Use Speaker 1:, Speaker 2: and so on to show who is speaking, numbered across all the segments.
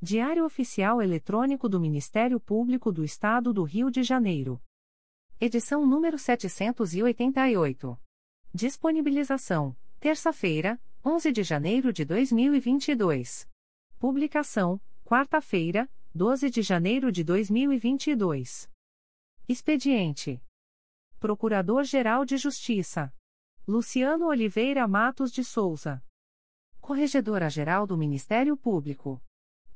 Speaker 1: Diário Oficial Eletrônico do Ministério Público do Estado do Rio de Janeiro. Edição número 788. Disponibilização: terça-feira, 11 de janeiro de 2022. Publicação: quarta-feira, 12 de janeiro de 2022. Expediente: Procurador-Geral de Justiça Luciano Oliveira Matos de Souza. Corregedora-Geral do Ministério Público.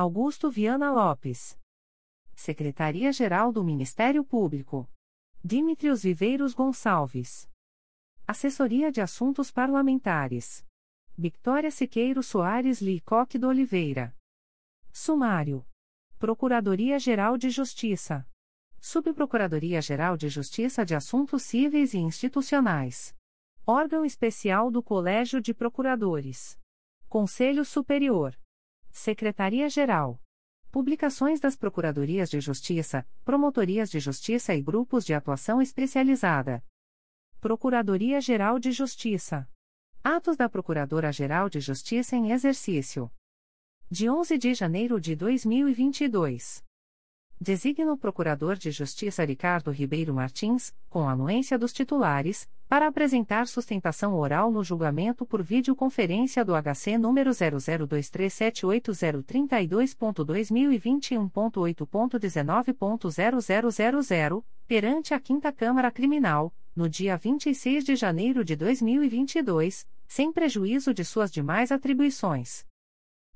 Speaker 1: Augusto Viana Lopes. Secretaria-Geral do Ministério Público. Dimitrios Viveiros Gonçalves. Assessoria de Assuntos Parlamentares. Victoria Siqueiro Soares Licoque do Oliveira. Sumário. Procuradoria-Geral de Justiça. Subprocuradoria-Geral de Justiça de Assuntos Cíveis e Institucionais. Órgão Especial do Colégio de Procuradores. Conselho Superior. Secretaria-Geral. Publicações das Procuradorias de Justiça, Promotorias de Justiça e Grupos de Atuação Especializada. Procuradoria-Geral de Justiça. Atos da Procuradora-Geral de Justiça em Exercício. De 11 de janeiro de 2022. Designa o Procurador de Justiça Ricardo Ribeiro Martins, com anuência dos titulares, para apresentar sustentação oral no julgamento por videoconferência do HC número 002378032.2021.8.19.0000, perante a 5 Câmara Criminal, no dia 26 de janeiro de 2022, sem prejuízo de suas demais atribuições.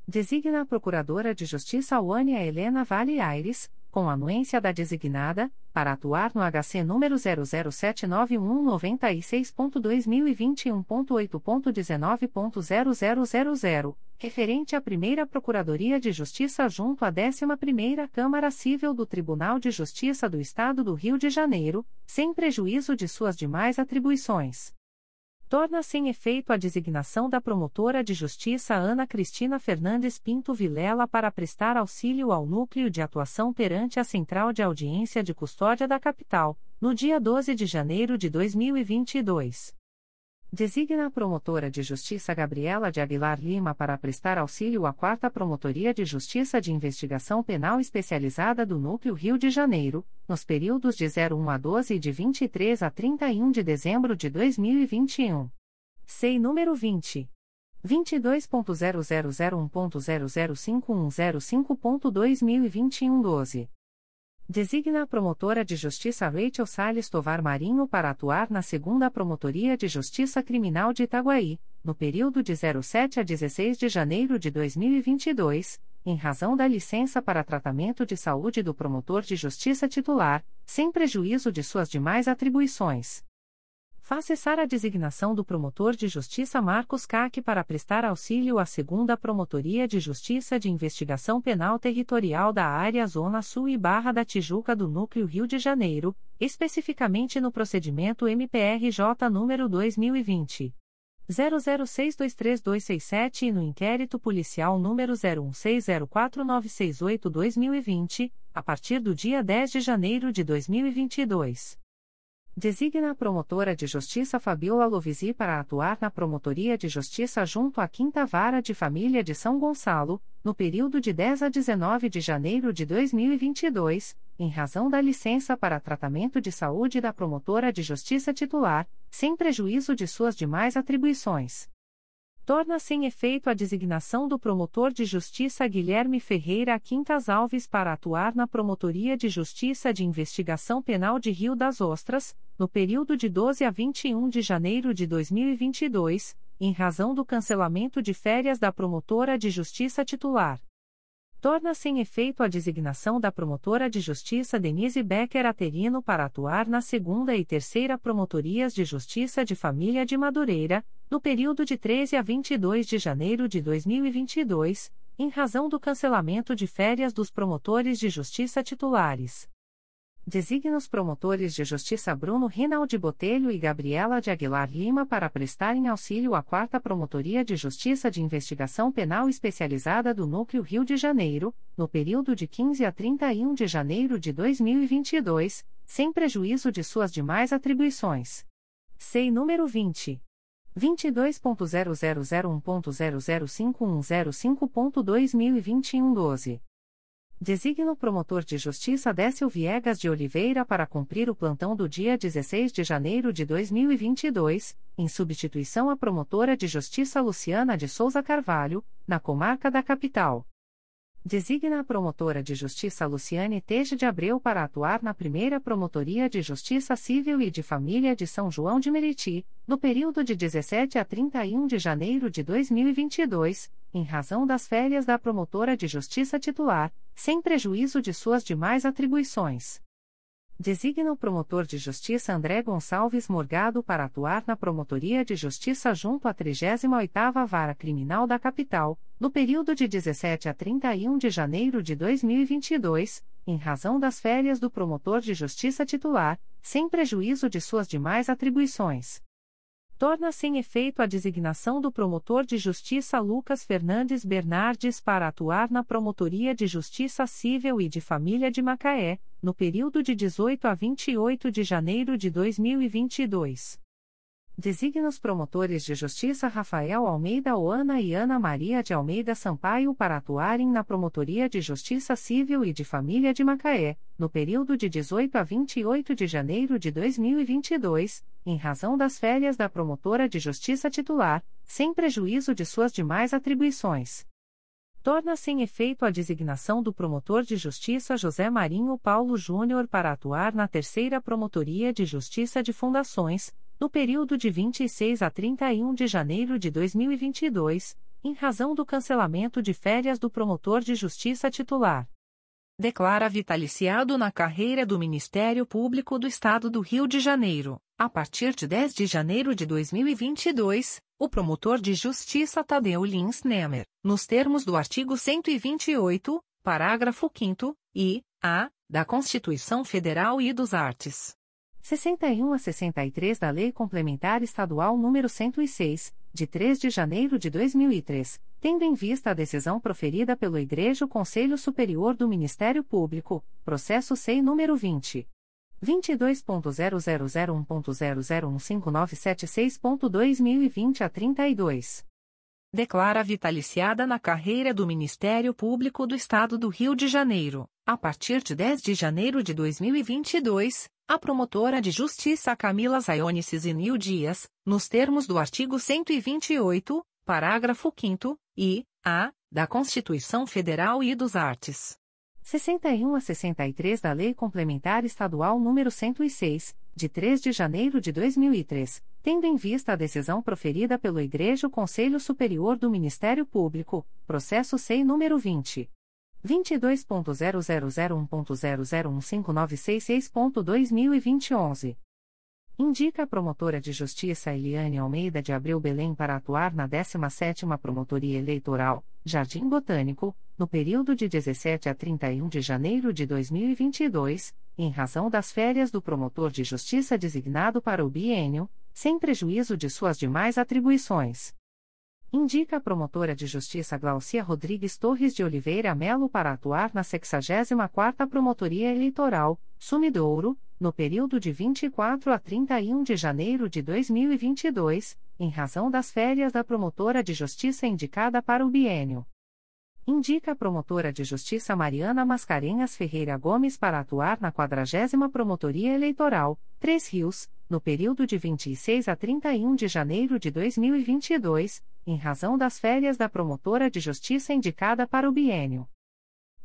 Speaker 1: Designa a Procuradora de Justiça Wânia Helena Vale Aires, com anuência da designada, para atuar no HC número 0079196.2021.8.19.0000, referente à primeira Procuradoria de Justiça junto à 11ª Câmara Civil do Tribunal de Justiça do Estado do Rio de Janeiro, sem prejuízo de suas demais atribuições torna sem efeito a designação da promotora de justiça Ana Cristina Fernandes Pinto Vilela para prestar auxílio ao núcleo de atuação perante a Central de Audiência de Custódia da Capital, no dia 12 de janeiro de 2022. Designa a promotora de justiça Gabriela de Aguilar Lima para prestar auxílio à 4 Promotoria de Justiça de Investigação Penal Especializada do Núcleo Rio de Janeiro, nos períodos de 01 a 12 e de 23 a 31 de dezembro de 2021. SEI número 20. 22.0001.0051005.2021 12. Designa a promotora de justiça Rachel Salles Tovar Marinho para atuar na segunda Promotoria de Justiça Criminal de Itaguaí, no período de 07 a 16 de janeiro de 2022, em razão da licença para tratamento de saúde do promotor de justiça titular, sem prejuízo de suas demais atribuições faz cessar a designação do promotor de justiça Marcos Caque para prestar auxílio à segunda Promotoria de Justiça de Investigação Penal Territorial da Área Zona Sul e Barra da Tijuca do Núcleo Rio de Janeiro, especificamente no procedimento MPRJ número 2020 00623267 e no inquérito policial número 01604968-2020, a partir do dia 10 de janeiro de 2022. Designa a promotora de justiça Fabiola Lovisi para atuar na Promotoria de Justiça junto à Quinta Vara de Família de São Gonçalo, no período de 10 a 19 de janeiro de 2022, em razão da licença para tratamento de saúde da promotora de justiça titular, sem prejuízo de suas demais atribuições torna sem efeito a designação do promotor de justiça Guilherme Ferreira Quintas Alves para atuar na Promotoria de Justiça de Investigação Penal de Rio das Ostras, no período de 12 a 21 de janeiro de 2022, em razão do cancelamento de férias da promotora de justiça titular. Torna sem efeito a designação da promotora de justiça Denise Becker Aterino para atuar na segunda e terceira promotorias de justiça de família de Madureira, no período de 13 a 22 de janeiro de 2022, em razão do cancelamento de férias dos promotores de justiça titulares. Designa os promotores de justiça Bruno Rinaldi Botelho e Gabriela de Aguilar Lima para prestarem auxílio à 4 Promotoria de Justiça de Investigação Penal Especializada do Núcleo Rio de Janeiro, no período de 15 a 31 de janeiro de 2022, sem prejuízo de suas demais atribuições. SEI número 20. 22.0001.0051005.2021 12. Designa o promotor de justiça Décio Viegas de Oliveira para cumprir o plantão do dia 16 de janeiro de 2022, em substituição à promotora de justiça Luciana de Souza Carvalho, na comarca da capital. Designa a promotora de justiça Luciane Teja de Abreu para atuar na primeira Promotoria de Justiça Civil e de Família de São João de Meriti, no período de 17 a 31 de janeiro de 2022, em razão das férias da promotora de justiça titular, sem prejuízo de suas demais atribuições. Designa o promotor de justiça André Gonçalves Morgado para atuar na Promotoria de Justiça junto à 38ª Vara Criminal da Capital, no período de 17 a 31 de janeiro de 2022, em razão das férias do promotor de justiça titular, sem prejuízo de suas demais atribuições torna sem efeito a designação do promotor de justiça Lucas Fernandes Bernardes para atuar na Promotoria de Justiça Civil e de Família de Macaé, no período de 18 a 28 de janeiro de 2022. Designa os promotores de justiça Rafael Almeida Oana e Ana Maria de Almeida Sampaio para atuarem na Promotoria de Justiça Civil e de Família de Macaé, no período de 18 a 28 de janeiro de 2022, em razão das férias da promotora de justiça titular, sem prejuízo de suas demais atribuições. Torna sem efeito a designação do promotor de justiça José Marinho Paulo Júnior para atuar na Terceira Promotoria de Justiça de Fundações, no período de 26 a 31 de janeiro de 2022, em razão do cancelamento de férias do promotor de justiça titular. Declara vitaliciado na carreira do Ministério Público do Estado do Rio de Janeiro, a partir de 10 de janeiro de 2022, o promotor de justiça Tadeu Lins Nemer, nos termos do artigo 128, parágrafo 5 e a da Constituição Federal e dos Artes. 61 a 63 da Lei Complementar Estadual nº 106, de 3 de janeiro de 2003, tendo em vista a decisão proferida pelo Igreja Conselho Superior do Ministério Público, processo SEI número 20 22.0001.0015976.2020 a 32. Declara vitaliciada na carreira do Ministério Público do Estado do Rio de Janeiro, a partir de 10 de janeiro de 2022, a promotora de justiça Camila Zaione Cizinil Dias, nos termos do artigo 128, parágrafo 5 e a da Constituição Federal e dos Artes. 61 a 63 da Lei Complementar Estadual nº 106, de 3 de janeiro de 2003, tendo em vista a decisão proferida pelo Igreja Conselho Superior do Ministério Público, processo SEI número 20 22.0001.0015966.2021 Indica a promotora de justiça Eliane Almeida de Abreu Belém para atuar na 17ª Promotoria Eleitoral, Jardim Botânico, no período de 17 a 31 de janeiro de 2022, em razão das férias do promotor de justiça designado para o biênio, sem prejuízo de suas demais atribuições. Indica a promotora de justiça Glaucia Rodrigues Torres de Oliveira Melo para atuar na 64ª Promotoria Eleitoral, Sumidouro, no período de 24 a 31 de janeiro de 2022, em razão das férias da promotora de justiça indicada para o biênio. Indica a promotora de justiça Mariana Mascarenhas Ferreira Gomes para atuar na 40 Promotoria Eleitoral, Três Rios, no período de 26 a 31 de janeiro de 2022, em razão das férias da promotora de justiça indicada para o biênio.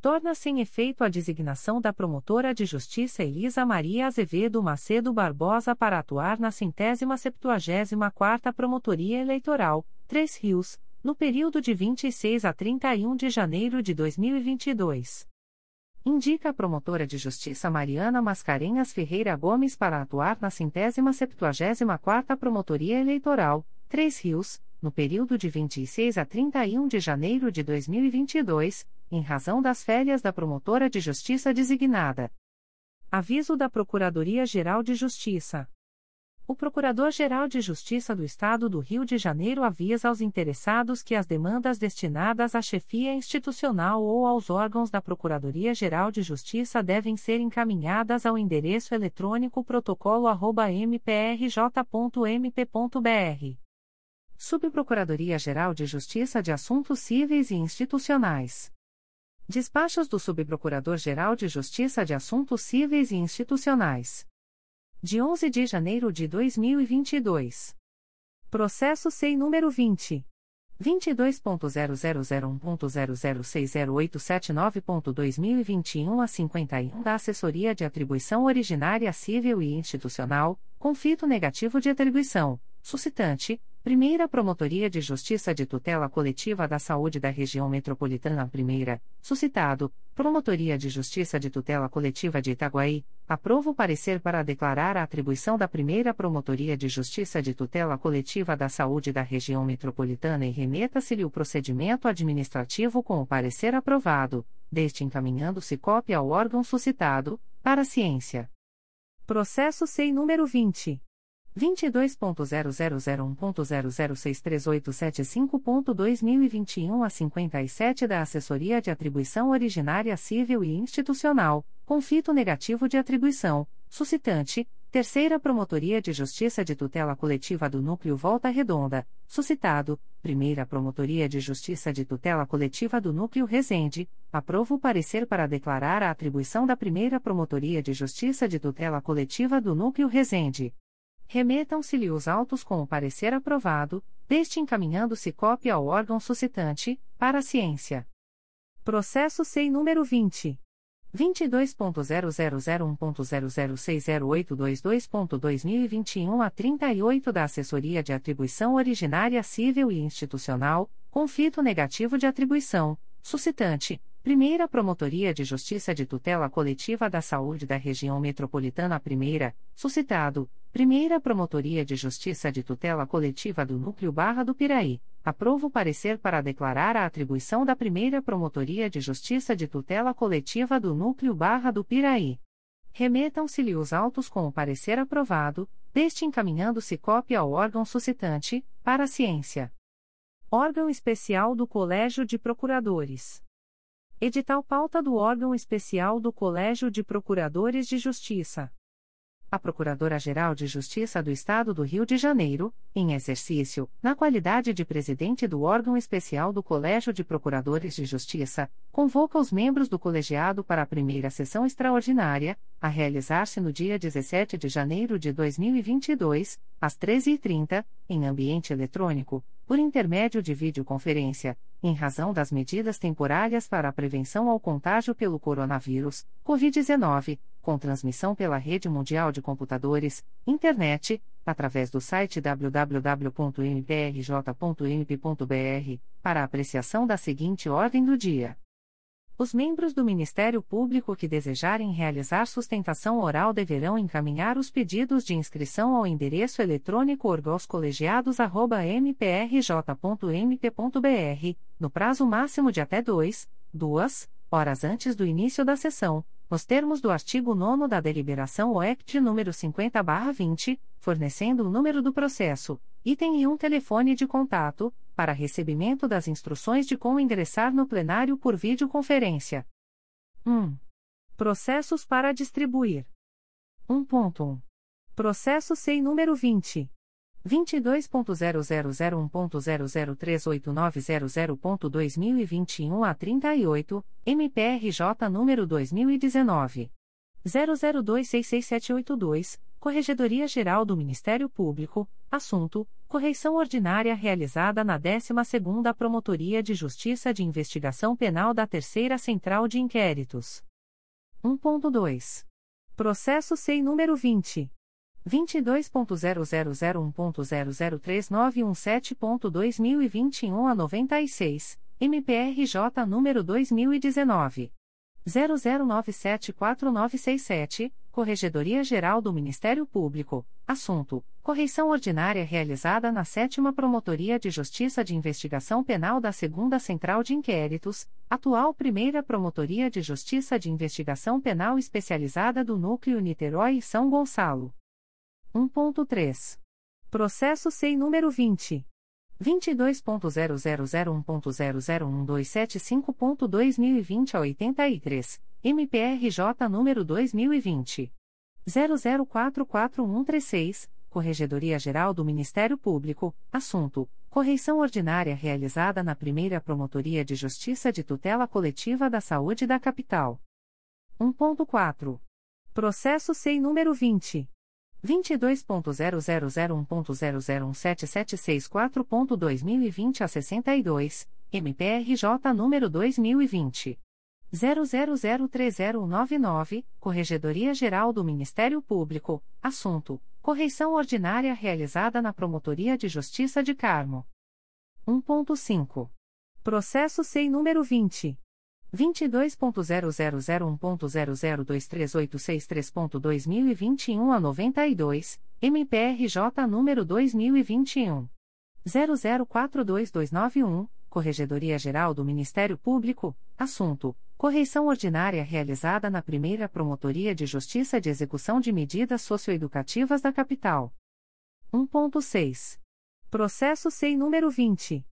Speaker 1: Torna-se em efeito a designação da promotora de justiça Elisa Maria Azevedo Macedo Barbosa para atuar na centésima septuagésima quarta Promotoria Eleitoral, Três Rios, no período de 26 a 31 de janeiro de 2022. Indica a promotora de justiça Mariana Mascarenhas Ferreira Gomes para atuar na centésima septuagésima quarta Promotoria Eleitoral, Três Rios, no período de 26 a 31 de janeiro de 2022, em razão das férias da promotora de justiça designada. Aviso da Procuradoria-Geral de Justiça. O Procurador-Geral de Justiça do Estado do Rio de Janeiro avisa aos interessados que as demandas destinadas à chefia institucional ou aos órgãos da Procuradoria-Geral de Justiça devem ser encaminhadas ao endereço eletrônico protocolo@mprj.mp.br. Subprocuradoria-Geral de Justiça de Assuntos Cíveis e Institucionais. Despachos do Subprocurador-Geral de Justiça de Assuntos Cíveis e Institucionais de 11 de janeiro de 2022. Processo SEI número 20. 22.0001.0060879.2021 a 51 da Assessoria de Atribuição Originária Civil e Institucional, conflito negativo de atribuição, suscitante, Primeira Promotoria de Justiça de Tutela Coletiva da Saúde da Região Metropolitana Primeira, suscitado, Promotoria de Justiça de Tutela Coletiva de Itaguaí, aprovo parecer para declarar a atribuição da Primeira Promotoria de Justiça de Tutela Coletiva da Saúde da Região Metropolitana e remeta-se-lhe o procedimento administrativo com o parecer aprovado, deste encaminhando-se cópia ao órgão suscitado, para ciência. Processo SEI número 20. 22.0001.0063875.2021 a 57 da Assessoria de Atribuição Originária Civil e Institucional, conflito negativo de atribuição, suscitante, Terceira Promotoria de Justiça de Tutela Coletiva do Núcleo Volta Redonda, suscitado, Primeira Promotoria de Justiça de Tutela Coletiva do Núcleo Resende, aprovo o parecer para declarar a atribuição da Primeira Promotoria de Justiça de Tutela Coletiva do Núcleo Resende remetam-se-lhe os autos com o parecer aprovado, deste encaminhando-se cópia ao órgão suscitante, para a ciência. Processo SEI número 20. 22.0001.0060822.2021 a 38 da Assessoria de Atribuição Originária Civil e Institucional, conflito negativo de atribuição, suscitante, Primeira Promotoria de Justiça de Tutela Coletiva da Saúde da Região Metropolitana Primeira, suscitado, Primeira Promotoria de Justiça de Tutela Coletiva do Núcleo Barra do Piraí, aprovo parecer para declarar a atribuição da Primeira Promotoria de Justiça de Tutela Coletiva do Núcleo Barra do Piraí. Remetam-se-lhe os autos com o parecer aprovado, deste encaminhando-se cópia ao órgão suscitante, para a ciência. Órgão Especial do Colégio de Procuradores. Edital pauta do órgão especial do Colégio de Procuradores de Justiça. A Procuradora-Geral de Justiça do Estado do Rio de Janeiro, em exercício, na qualidade de presidente do órgão especial do Colégio de Procuradores de Justiça, convoca os membros do colegiado para a primeira sessão extraordinária, a realizar-se no dia 17 de janeiro de 2022, às 13h30, em ambiente eletrônico, por intermédio de videoconferência, em razão das medidas temporárias para a prevenção ao contágio pelo coronavírus, Covid-19, com transmissão pela Rede Mundial de Computadores, Internet, através do site www.mprj.mp.br, para apreciação da seguinte ordem do dia. Os membros do Ministério Público que desejarem realizar sustentação oral deverão encaminhar os pedidos de inscrição ao endereço eletrônico orgoscolegiados.mprj.mp.br, no prazo máximo de até dois, duas, horas antes do início da sessão, nos termos do artigo 9 da deliberação OECT número 50/20, fornecendo o número do processo, item e um telefone de contato, para recebimento das instruções de como ingressar no plenário por videoconferência. 1. Processos para distribuir. 1.1. Processo SEI número 20 22.0001.0038900.2021 a 38, MPRJ número 2019 00266782, Corregedoria Geral do Ministério Público, assunto: correição ordinária realizada na 12ª Promotoria de Justiça de Investigação Penal da Terceira Central de Inquéritos. 1.2. Processo SEI número 20 22.0001.0039117.2021 a 96, MPRJ número 2019 00974967, Corregedoria Geral do Ministério Público, assunto: correição ordinária realizada na 7 Promotoria de Justiça de Investigação Penal da 2 Central de Inquéritos, atual Primeira Promotoria de Justiça de Investigação Penal Especializada do Núcleo Niterói e São Gonçalo. 1.3. Processo SEI número 20. 22.0001.0012755.2020 a 83, MPRJ número 2020. 00444136, Corregedoria Geral do Ministério Público, assunto: correição ordinária realizada na primeira Promotoria de Justiça de Tutela Coletiva da Saúde da Capital. 1.4. Processo SEI número 20. 22.0001.0017764.2020 a 62, MPRJ número 2020. 00030199, Corregedoria Geral do Ministério Público, assunto: correição ordinária realizada na Promotoria de Justiça de Carmo. 1.5. Processo SEI número 20. 22.0001.0023863.2021 a 92, MPRJ número 2021. 00422991, Corregedoria Geral do Ministério Público, assunto: correição ordinária realizada na primeira Promotoria de Justiça de Execução de Medidas Socioeducativas da Capital. 1.6. Processo SEI número 20.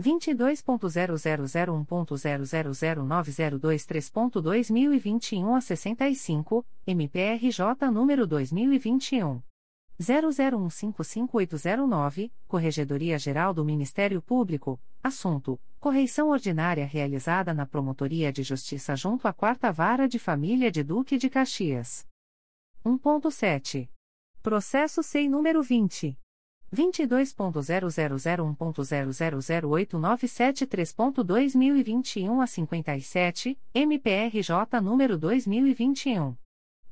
Speaker 1: 22.0001.0009023.2021 a 65, MPRJ número 2021. 00155809, Corregedoria Geral do Ministério Público, assunto: correição ordinária realizada na Promotoria de Justiça junto à Quarta Vara de Família de Duque de Caxias. 1.7. Processo SEI número 20. 22.0001.0008973.2021 a 57, MPRJ número 2021.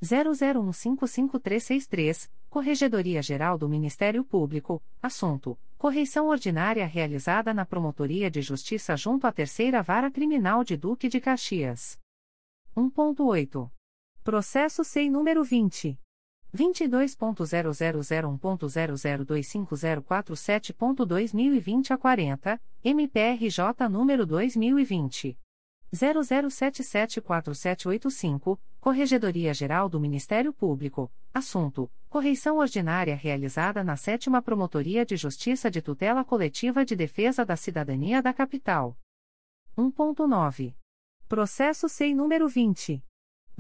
Speaker 1: 00155363, Corregedoria Geral do Ministério Público, assunto: correição ordinária realizada na Promotoria de Justiça junto à Terceira Vara Criminal de Duque de Caxias. 1.8. Processo SEI número 20. 22.0001.0025047.2020 a 40, MPRJ número 2020. 00774785, Corregedoria Geral do Ministério Público, assunto: correição ordinária realizada na 7 Promotoria de Justiça de Tutela Coletiva de Defesa da Cidadania da Capital. 1.9. Processo SEI número 20.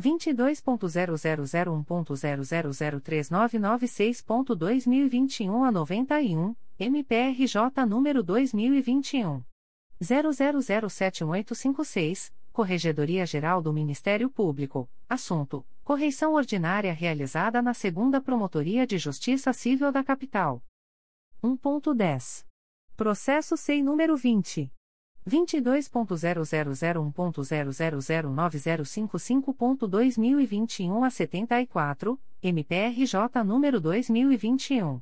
Speaker 1: 22.0001.0003996.2021 a 91, MPRJ número 2021. 00071856, Corregedoria Geral do Ministério Público, assunto: correição ordinária realizada na 2 Promotoria de Justiça Civil da Capital. 1.10. Processo SEI número 20. 22.0001.0009055.2021 a 74, MPRJ número 2021.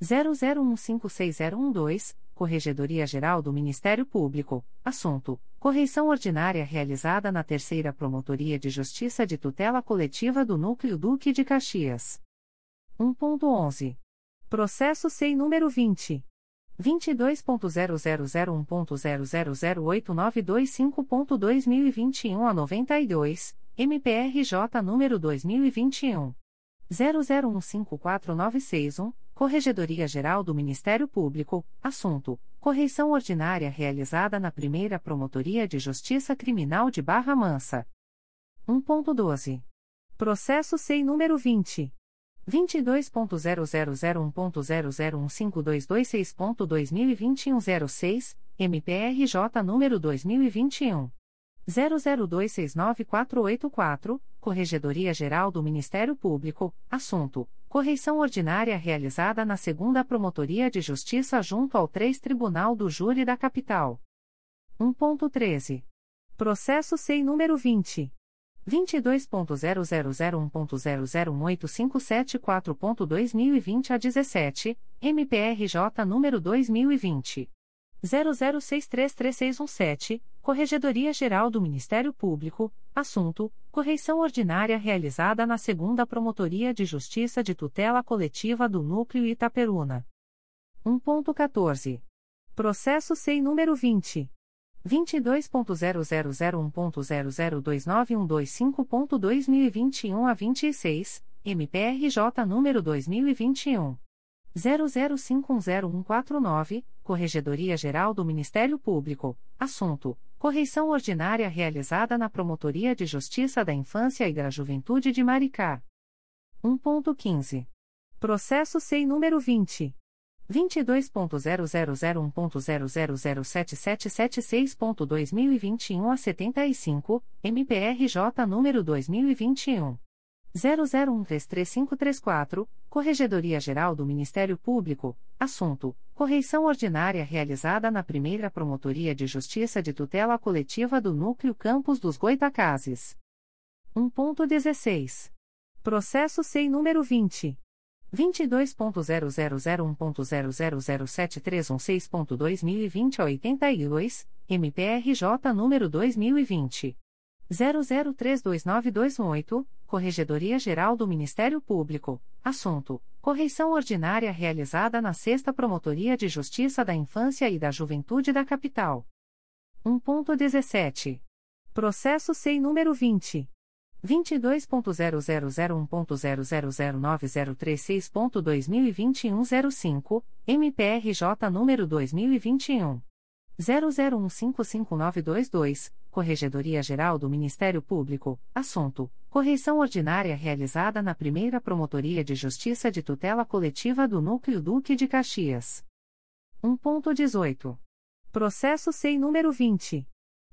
Speaker 1: 00156012, Corregedoria Geral do Ministério Público, assunto: correição ordinária realizada na Terceira Promotoria de Justiça de Tutela Coletiva do Núcleo Duque de Caxias. 1.11. Processo SEI número 20. 22.0001.0008925.2021 a 92, MPRJ número 2021 00154961, Corregedoria Geral do Ministério Público, assunto: correição ordinária realizada na Primeira Promotoria de Justiça Criminal de Barra Mansa. 1.12. Processo SEI número 20 22.0001.0015226.2021 06, MPRJ número 2021 00269484, Corregedoria Geral do Ministério Público, assunto: correição ordinária realizada na Segunda Promotoria de Justiça junto ao 3 Tribunal do Júri da Capital. 1.13. Processo SEI número 20 22.0001.0018574.2020 a 17, MPRJ número 2020 00633617, Corregedoria Geral do Ministério Público, assunto: correição ordinária realizada na Segunda Promotoria de Justiça de Tutela Coletiva do Núcleo Itaperuna. 1.14. Processo SEI número 20 22.0001.0029125.2021 a 26, MPRJ número 2021 00510149, Corregedoria Geral do Ministério Público, assunto: correição ordinária realizada na Promotoria de Justiça da Infância e da Juventude de Maricá. 1.15. Processo SEI número 20 22.0001.0007776.2021 a 75, MPRJ número 2021 00133534, Corregedoria Geral do Ministério Público, assunto: correição ordinária realizada na Primeira Promotoria de Justiça de Tutela Coletiva do Núcleo Campos dos Goitacazes. 1.16. Processo SEI número 20 22.0001.0007316.2020 a 82, MPRJ número 2020 00329218, Corregedoria Geral do Ministério Público, assunto: correição ordinária realizada na Sexta Promotoria de Justiça da Infância e da Juventude da Capital. 1.17. Processo SEI número 20 22.0001.0009036.2021 05, MPRJ número 2021 00155922, Corregedoria Geral do Ministério Público, assunto: correição ordinária realizada na Primeira Promotoria de Justiça de Tutela Coletiva do Núcleo Duque de Caxias. 1.18. Processo SEI número 20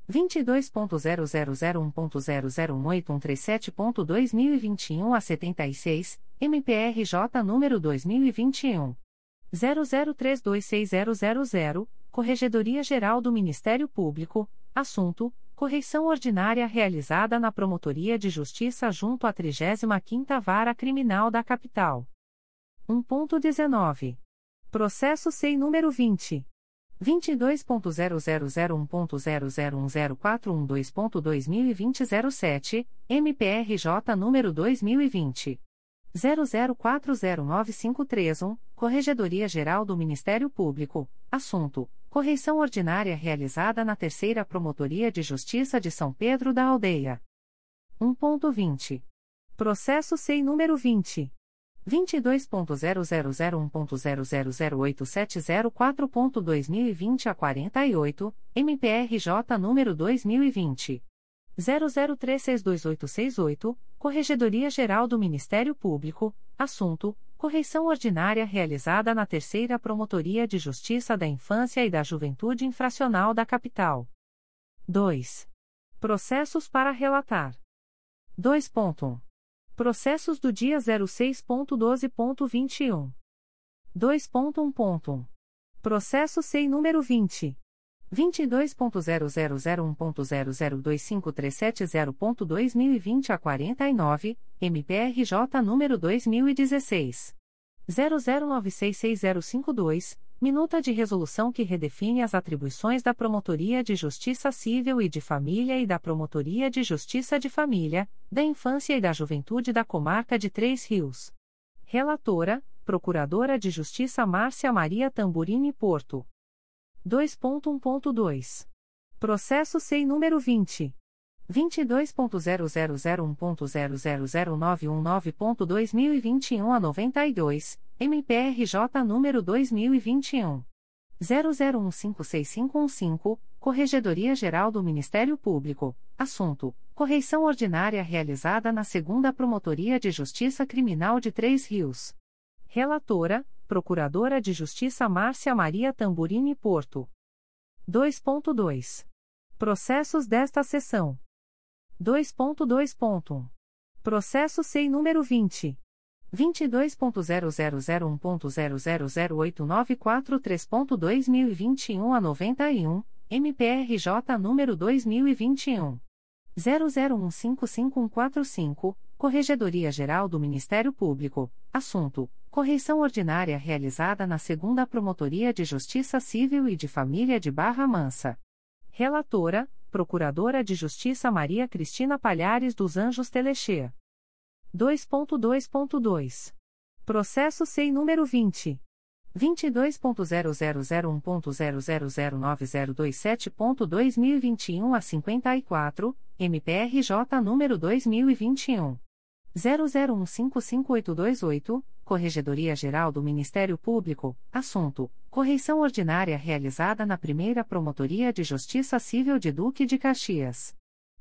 Speaker 1: 22.0001.0018137.2021 a 76, MPRJ número 2021 00326000 Corregedoria Geral do Ministério Público, assunto: correição ordinária realizada na Promotoria de Justiça junto à 35ª Vara Criminal da Capital. 1.19. Processo SEI número 20 22.0001.0010412.2020 07, MPRJ número 2020 00409531, Corregedoria Geral do Ministério Público, assunto: correição ordinária realizada na Terceira Promotoria de Justiça de São Pedro da Aldeia. 1.20. Processo SEI número 20 22.0001.0008704.2020 a 48, MPRJ número 2020 00362868, Corregedoria Geral do Ministério Público, assunto: correição ordinária realizada na Terceira Promotoria de Justiça da Infância e da Juventude Infracional da Capital. 2. Processos para relatar. 2.1. Processos do dia 06.12.21. 2.1. Processo SEI número 20. 22.0001.0025370.2020 a 49, MPRJ número 2016. 00966052, minuta de resolução que redefine as atribuições da Promotoria de Justiça Civil e de Família e da Promotoria de Justiça de Família, da Infância e da Juventude da Comarca de Três Rios. Relatora, Procuradora de Justiça Márcia Maria Tamburini Porto. 2.1.2. Processo SEI número 20. 22.0001.0009119.2021 a 92, MPRJ número 2021 00156515, Corregedoria Geral do Ministério Público, assunto: correição ordinária realizada na Segunda Promotoria de Justiça Criminal de Três Rios. Relatora: Procuradora de Justiça Márcia Maria Tamburini Porto. 2.2. Processos desta sessão. 2.2. Processo SEI número 20. 22.0001.0008943.2021 a 91, MPRJ número 2021. 00155145, Corregedoria Geral do Ministério Público, assunto: correição ordinária realizada na Segunda Promotoria de Justiça Civil e de Família de Barra Mansa. Relatora: Procuradora de Justiça Maria Cristina Palhares dos Anjos Telexer. 2.2.2. Processo SEI número 20. 22.0001.0009027.2021 a 54, MPRJ número 2021. 00155828, Corregedoria Geral do Ministério Público, assunto: correição ordinária realizada na primeira Promotoria de Justiça Civil de Duque de Caxias.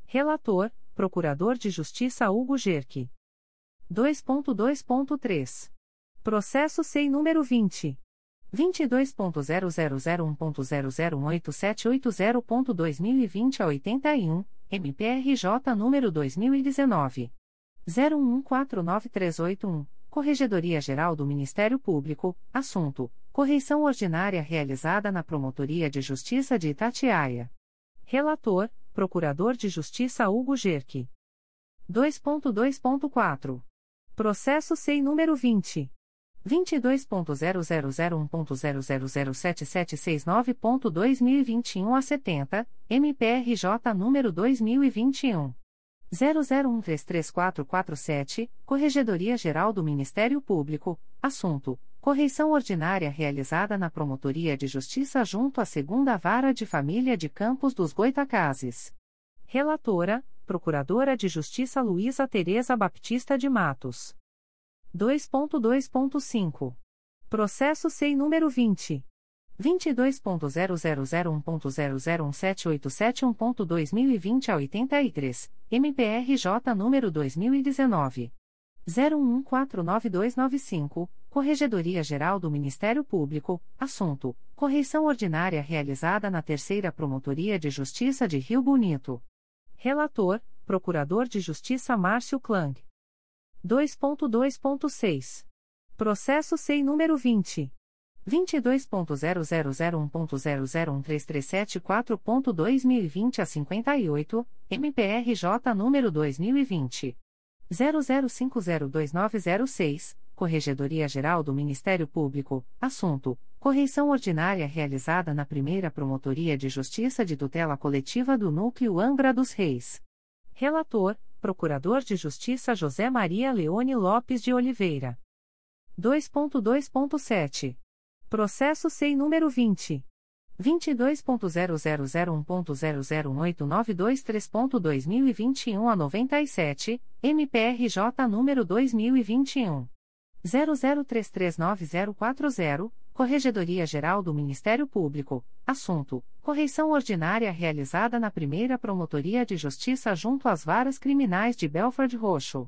Speaker 1: Relator: Procurador de Justiça Hugo Gerque. 2.2.3. Processo SEI número 20. 22.0001.0018780.2020 a 81, MPRJ número 2019. 01149381, Corregedoria Geral do Ministério Público, assunto: correição ordinária realizada na Promotoria de Justiça de Itatiaia. Relator: Procurador de Justiça Hugo Gerque. 2.2.4. Processo SEI número 20. 22.0001.0007769.2021 a 70, MPRJ número 2021. 00133447, Corregedoria Geral do Ministério Público, assunto: correição ordinária realizada na Promotoria de Justiça junto à Segunda Vara de Família de Campos dos Goitacazes. Relatora: Procuradora de Justiça Luísa Tereza Baptista de Matos. 2.2.5. Processo SEI número 20. 22.0001.0017871.2020 a 83, MPRJ número 2019. 01149295, Corregedoria Geral do Ministério Público, assunto: correição ordinária realizada na Terceira Promotoria de Justiça de Rio Bonito. Relator: Procurador de Justiça Márcio Klang. 2.2.6. Processo SEI número 20. 22.0001.0013374.2020 a 58, MPRJ número 2020. 00502906, Corregedoria Geral do Ministério Público, assunto: correição ordinária realizada na primeira Promotoria de Justiça de Tutela Coletiva do Núcleo Angra dos Reis. Relator: Procurador de Justiça José Maria Leone Lopes de Oliveira. 2.2.7. Processo SEI número 20. 22.0001.0018923.2021 a 97, MPRJ número 2021. 00339040, Corregedoria Geral do Ministério Público, assunto: correição ordinária realizada na primeira Promotoria de Justiça junto às varas criminais de Belford Roxo.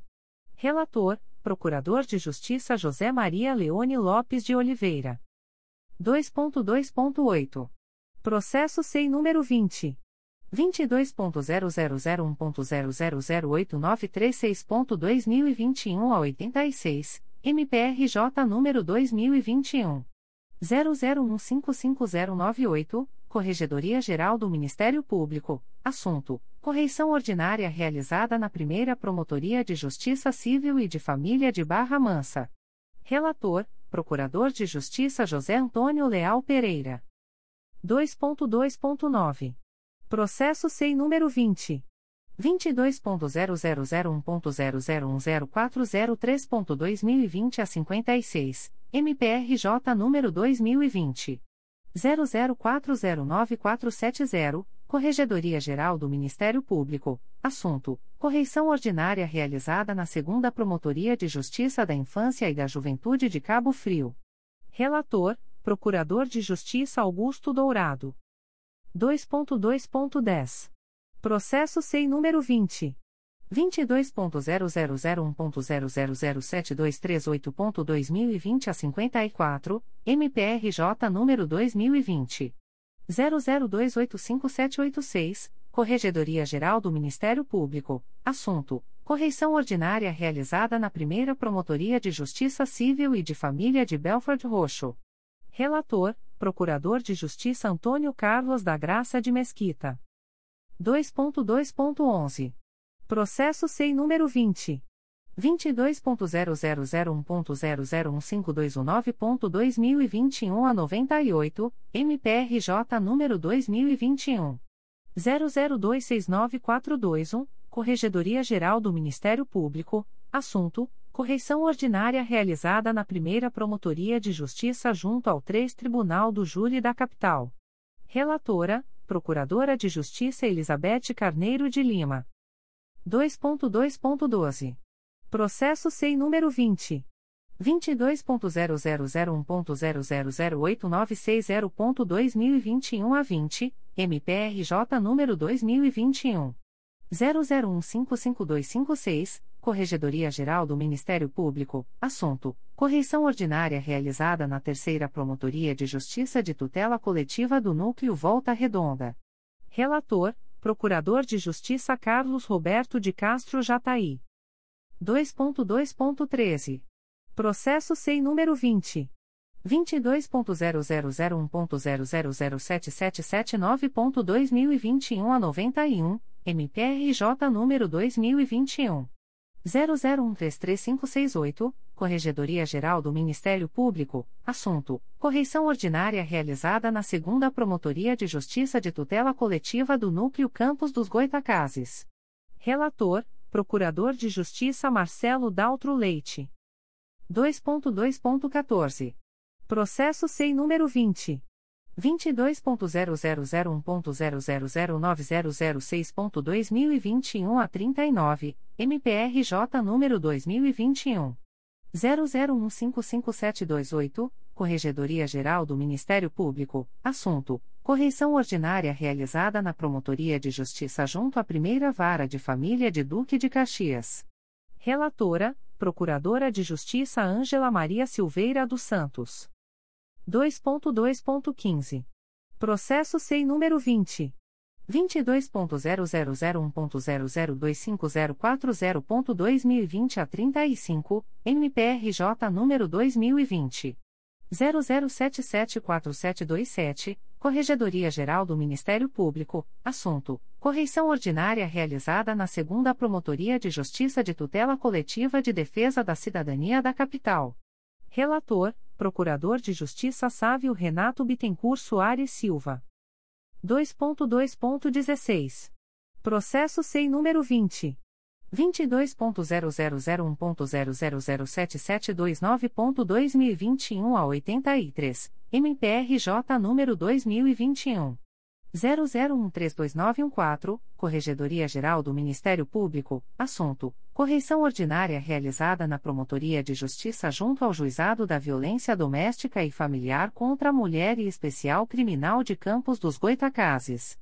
Speaker 1: Relator: Procurador de Justiça José Maria Leone Lopes de Oliveira. 2.2.8. Processo SEI número 20. 22.0001.0008936.2021 a 86, MPRJ número 2021. 00155098, Corregedoria Geral do Ministério Público, assunto: correição ordinária realizada na primeira Promotoria de Justiça Civil e de Família de Barra Mansa. Relator: Procurador de Justiça José Antônio Leal Pereira. 2.2.9. Processo SEI número 20. 22.0001.0010403.2020 a 56, MPRJ número 2020. 00409470, Corregedoria Geral do Ministério Público, assunto: correição ordinária realizada na Segunda Promotoria de Justiça da Infância e da Juventude de Cabo Frio. Relator: Procurador de Justiça Augusto Dourado. 2.2.10. Processo SEI número 20 22.0001.0007238.2020 a 54, MPRJ número 2020 00285786, Corregedoria Geral do Ministério Público, assunto: correição ordinária realizada na Primeira Promotoria de Justiça Civil e de Família de Belford Roxo. Relator: Procurador de Justiça Antônio Carlos da Graça de Mesquita. 2.2.11 Processo SEI número 20. 22.0001.0015219.2021 a 98, MPRJ número 2021. 00269421, Corregedoria Geral do Ministério Público, assunto: correição ordinária realizada na primeira Promotoria de Justiça junto ao 3 Tribunal do Júri da Capital. Relatora: Procuradora de Justiça Elizabeth Carneiro de Lima. 2.2.12. Processo SEI número 20. 22.0001.0008960.2021 a 20, MPRJ número 2021. 00155256, Corregedoria Geral do Ministério Público, assunto: correição ordinária realizada na Terceira Promotoria de Justiça de Tutela Coletiva do Núcleo Volta Redonda. Relator: Procurador de Justiça Carlos Roberto de Castro Jataí. 2.2.13. Processo SEI número 20. 22.0001.0007779.2021 a 91, MPRJ número 2021. 00133568, Corregedoria Geral do Ministério Público, assunto: correição ordinária realizada na Segunda Promotoria de Justiça de Tutela Coletiva do Núcleo Campos dos Goitacazes. Relator: Procurador de Justiça Marcelo Daltro Leite. 2.2.14. Processo SEI número 20. 22.0001.0009006.2021 a 39, MPRJ número 2021. 00155728, Corregedoria Geral do Ministério Público, assunto: correição ordinária realizada na Promotoria de Justiça junto à Primeira Vara de Família de Duque de Caxias. Relatora: Procuradora de Justiça Ângela Maria Silveira dos Santos. 2.2.15. Processo SEI número 20. 22.0001.0025040.2020 a 35, MPRJ número 2020. 00774727, Corregedoria Geral do Ministério Público, assunto: correição ordinária realizada na Segunda Promotoria de Justiça de Tutela Coletiva de Defesa da Cidadania da Capital. Relator: Procurador de Justiça Sávio Renato Bittencourt Soares Silva. 2.2.16. Processo SEI número 20. 22.0001.0007729.2021 a 83, MPRJ número 2021. 00132914, Corregedoria Geral do Ministério Público, assunto: correição ordinária realizada na Promotoria de Justiça junto ao Juizado da Violência Doméstica e Familiar contra a Mulher e Especial Criminal de Campos dos Goitacazes.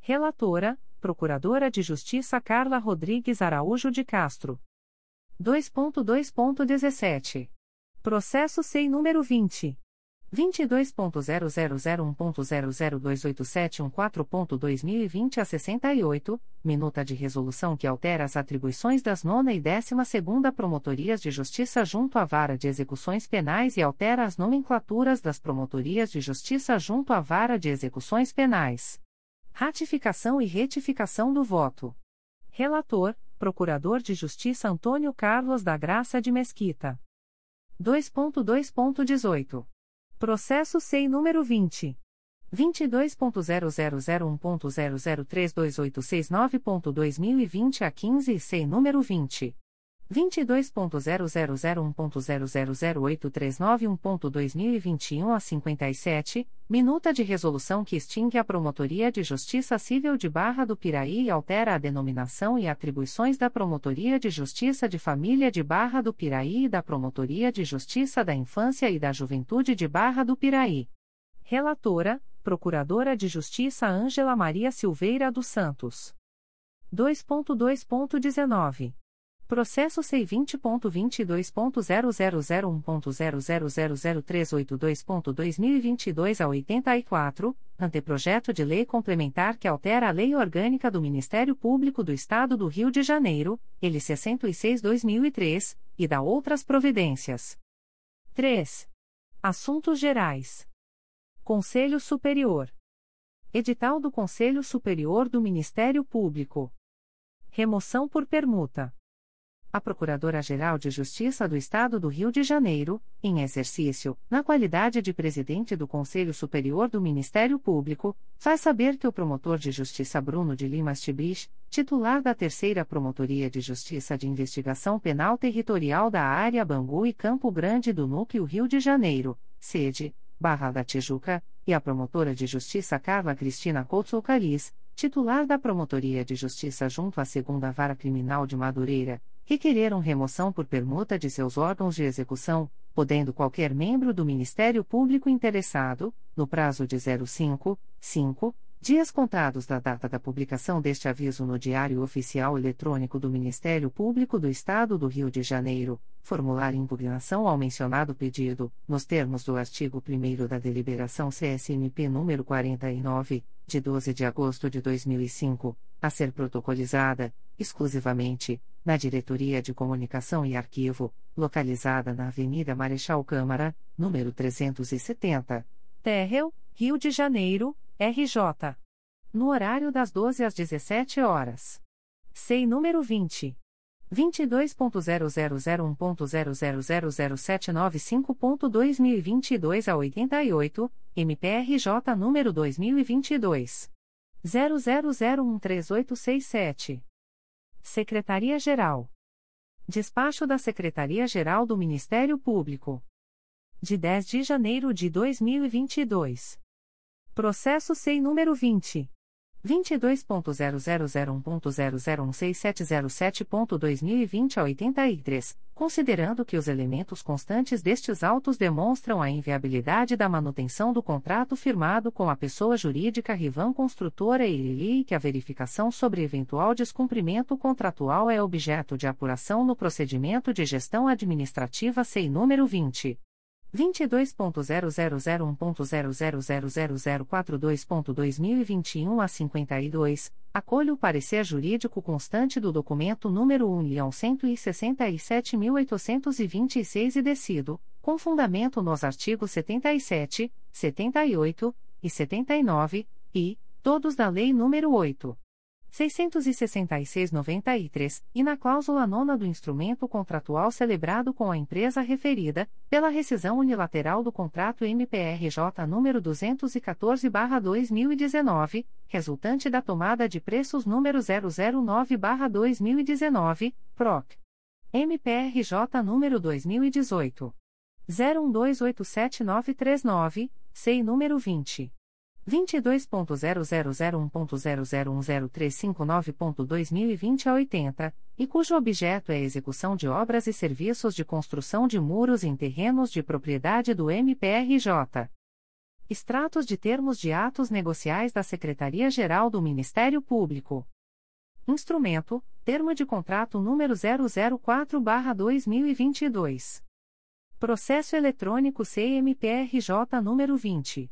Speaker 1: Relatora: Procuradora de Justiça Carla Rodrigues Araújo de Castro. 2.2.17. Processo SEI número 20. 22.0001.0028714.2020 a 68, minuta de resolução que altera as atribuições das nona e décima segunda Promotorias de Justiça junto à Vara de Execuções Penais e altera as nomenclaturas das Promotorias de Justiça junto à Vara de Execuções Penais. Ratificação e retificação do voto. Relator, Procurador de Justiça Antônio Carlos da Graça de Mesquita. 2.2.18. Processo SEI número 20. 22.0001.0032869.2020 a 15 e SEI número 20. 22.0001.0008391.2021 a 57, minuta de resolução que extingue a Promotoria de Justiça Civil de Barra do Piraí e altera a denominação e atribuições da Promotoria de Justiça de Família de Barra do Piraí e da Promotoria de Justiça da Infância e da Juventude de Barra do Piraí. Relatora, Procuradora de Justiça Ângela Maria Silveira dos Santos. 2.2.19 Processo C20.22.0001.0000382.2022 a 84, anteprojeto de lei complementar que altera a Lei Orgânica do Ministério Público do Estado do Rio de Janeiro, L 66-2003, e da outras providências. 3. Assuntos Gerais. Conselho Superior. Edital do Conselho Superior do Ministério Público. Remoção por permuta a Procuradora-Geral de Justiça do Estado do Rio de Janeiro, em exercício, na qualidade de presidente do Conselho Superior do Ministério Público, faz saber que o promotor de justiça Bruno de Lima Tibich, titular da Terceira Promotoria de Justiça de Investigação Penal Territorial da Área Bangu e Campo Grande do Núcleo Rio de Janeiro, sede, Barra da Tijuca, e a promotora de justiça Carla Cristina Couto Caliz, titular da Promotoria de Justiça junto à Segunda Vara Criminal de Madureira, requereram remoção por permuta de seus órgãos de execução, podendo qualquer membro do Ministério Público interessado, no prazo de 05, 5, dias contados da data da publicação deste aviso no Diário Oficial Eletrônico do Ministério Público do Estado do Rio de Janeiro, formular impugnação ao mencionado pedido, nos termos do artigo 1 da Deliberação CSMP número 49, de 12 de agosto de 2005, a ser protocolizada, exclusivamente, na Diretoria de Comunicação e Arquivo, localizada na Avenida Marechal Câmara, número 370, Terrell, Rio de Janeiro, RJ. No horário das 12 às 17 horas. SEI número 20. 22.0001.0000795.2022 a 88, MPRJ número 2022 00013867. Secretaria-Geral. Despacho da Secretaria-Geral do Ministério Público. De 10 de janeiro de 2022. Processo SEI número 20. 22.0001.0016707.2020 a 83, considerando que os elementos constantes destes autos demonstram a inviabilidade da manutenção do contrato firmado com a pessoa jurídica Rivan Construtora e que a verificação sobre eventual descumprimento contratual é objeto de apuração no procedimento de gestão administrativa SEI número 20. 22.0001.0000042.2021 a 52, acolho o parecer jurídico constante do documento número 1.167.826 e decido, com fundamento nos artigos 77, 78 e 79, e, todos da Lei nº 8. 666-93, e na cláusula nona do instrumento contratual celebrado com a empresa referida, pela rescisão unilateral do contrato MPRJ número 214-2019, resultante da tomada de preços número 009-2019, PROC. MPRJ número 2018. 01287939, SEI número 20. 22.0001.0010359.2020 a 80, e cujo objeto é a execução de obras e serviços de construção de muros em terrenos de propriedade do MPRJ. Extratos de termos de atos negociais da Secretaria-Geral do Ministério Público. Instrumento: Termo de contrato número 004/2022. Processo eletrônico CMPRJ número 20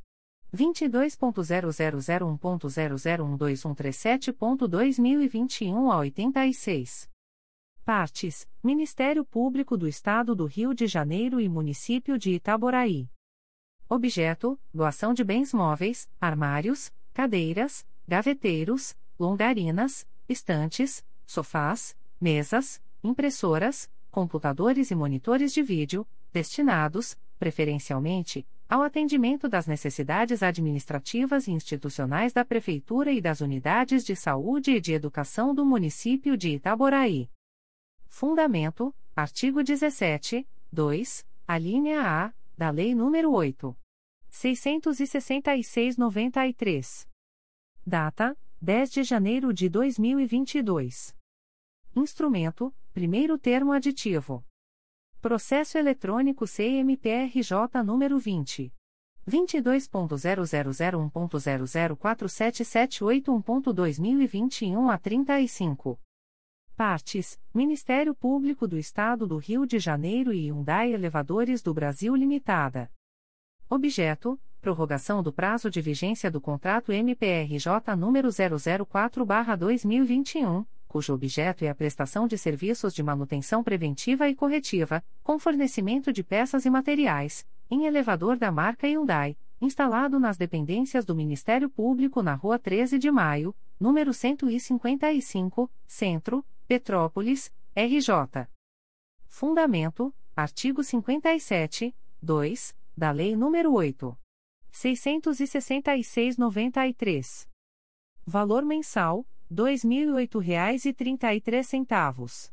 Speaker 1: 22.0001.0012137.2021 a 86. Partes: Ministério Público do Estado do Rio de Janeiro e Município de Itaboraí. Objeto: doação de bens móveis, armários, cadeiras, gaveteiros, longarinas, estantes, sofás, mesas, impressoras, computadores e monitores de vídeo, destinados, preferencialmente, ao atendimento das necessidades administrativas e institucionais da Prefeitura e das unidades de saúde e de educação do município de Itaboraí. Fundamento: artigo 17, 2, a linha A, da Lei nº 8. 666-93. Data: 10 de janeiro de 2022. Instrumento: primeiro termo aditivo. Processo eletrônico CMPRJ número 20. 22.0001.0047781.2021 a 35. Partes: Ministério Público do Estado do Rio de Janeiro e Hyundai Elevadores do Brasil Limitada. Objeto: prorrogação do prazo de vigência do contrato MPRJ número 004/2021, cujo objeto é a prestação de serviços de manutenção preventiva e corretiva, com fornecimento de peças e materiais, em elevador da marca Hyundai, instalado nas dependências do Ministério Público na Rua 13 de Maio, número 155, Centro, Petrópolis, RJ. Fundamento: artigo 57, 2, da Lei nº 8. 666-93. Valor mensal: R$ 2.008,33.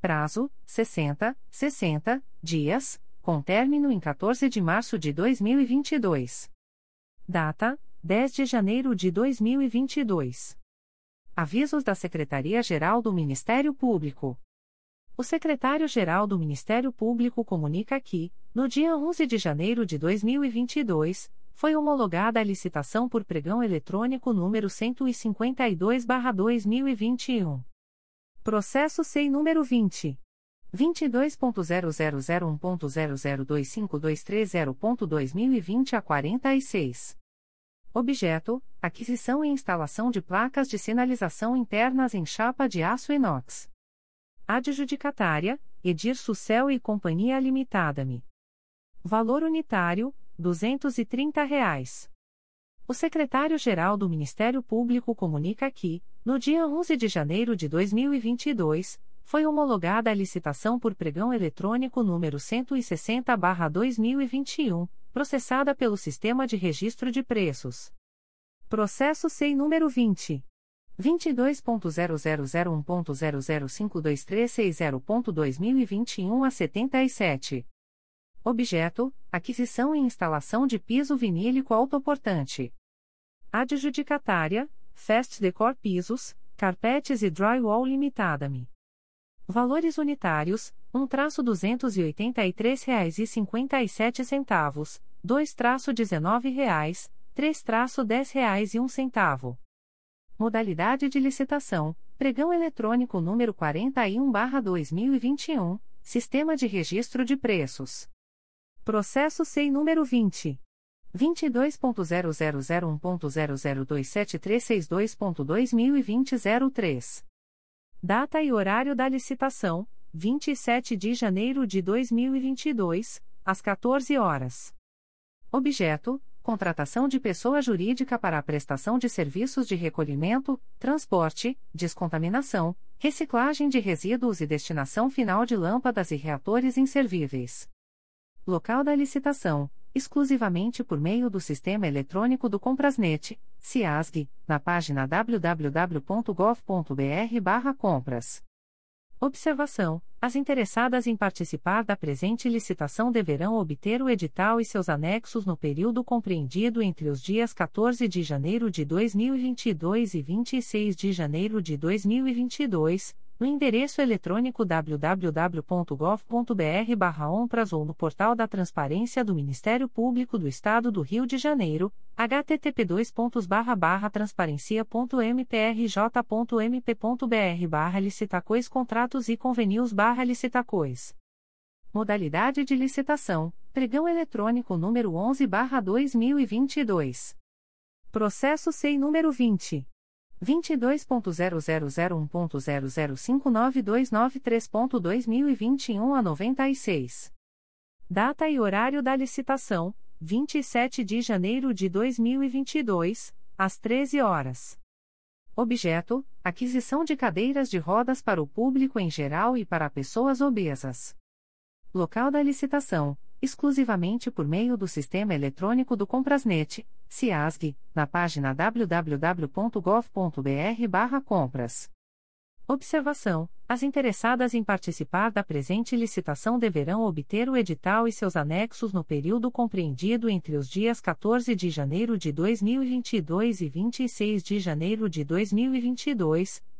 Speaker 1: Prazo: 60, 60 dias, com término em 14 de março de 2022. Data: 10 de janeiro de 2022. Avisos da Secretaria-Geral do Ministério Público. O secretário-geral do Ministério Público comunica que, no dia 11 de janeiro de 2022, foi homologada a licitação por pregão eletrônico número 152/2021. Processo SEI número 20 22.0001.0025230.2020 a 46. Objeto: aquisição e instalação de placas de sinalização internas em chapa de aço inox. Adjudicatária: Edir Sucel e Companhia Limitada-me. Valor unitário: 230. Reais. O secretário-geral do Ministério Público comunica que, no dia 11 de janeiro de 2022, foi homologada a licitação por pregão eletrônico número 160/2021 processada pelo Sistema de Registro de Preços. Processo SEI número 20. 22.0001.0052360.2021 a 77. Objeto: aquisição e instalação de piso vinílico autoportante. Adjudicatária: Fest Decor Pisos, Carpetes e Drywall Limitada-me. Valores unitários: um traço R$ 283,57, dois traço R$ 19,00, três traço R$ 10,00 e centavo. Modalidade de licitação: Pregão eletrônico número 41/2021, Sistema de Registro de Preços. Processo SEI número 20 22.0001.0027362.2020 03. Data e horário da licitação: 27 de janeiro de 2022, às 14 horas. Objeto: contratação de pessoa jurídica para a prestação de serviços de recolhimento, transporte, descontaminação, reciclagem de resíduos e destinação final de lâmpadas e reatores inservíveis. Local da licitação: exclusivamente por meio do sistema eletrônico do Comprasnet, CIASG, na página www.gov.br/compras. Observação: As interessadas em participar da presente licitação deverão obter o edital e seus anexos no período compreendido entre os dias 14 de janeiro de 2022 e 26 de janeiro de 2022, no endereço eletrônico www.gov.br/ompras ou no portal da Transparência do Ministério Público do Estado do Rio de Janeiro http://transparencia.mprj.mp.br licitacois contratos e convenios licitacois. Modalidade de licitação: Pregão eletrônico número 11/2022. Processo SEI número 20 22.0001.0059293.2021 a 96. Data e horário da licitação: 27 de janeiro de 2022, às 13 horas. Objeto: aquisição de cadeiras de rodas para o público em geral e para pessoas obesas. Local da licitação: exclusivamente por meio do sistema eletrônico do Comprasnet, CIASG, na página www.gov.br/compras. Observação: As interessadas em participar da presente licitação deverão obter o edital e seus anexos no período compreendido entre os dias 14 de janeiro de 2022 e 26 de janeiro de 2022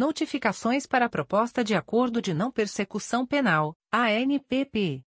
Speaker 1: Notificações para a Proposta de Acordo de Não Persecução Penal, ANPP.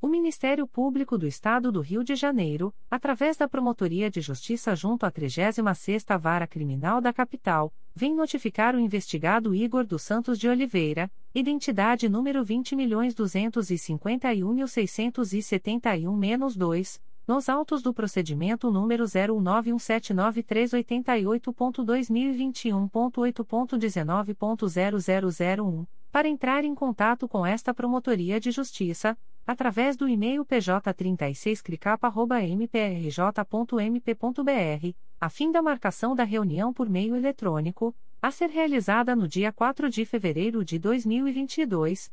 Speaker 1: O Ministério Público do Estado do Rio de Janeiro, através da Promotoria de Justiça junto à 36ª Vara Criminal da Capital, vem notificar o investigado Igor dos Santos de Oliveira, identidade número 20.251.671-2, nos autos do procedimento número 019179388.2021.8.19.0001, para entrar em contato com esta Promotoria de Justiça, através do e-mail pj36cricapa.mprj.mp.br, a fim da marcação da reunião por meio eletrônico, a ser realizada no dia 4 de fevereiro de 2022,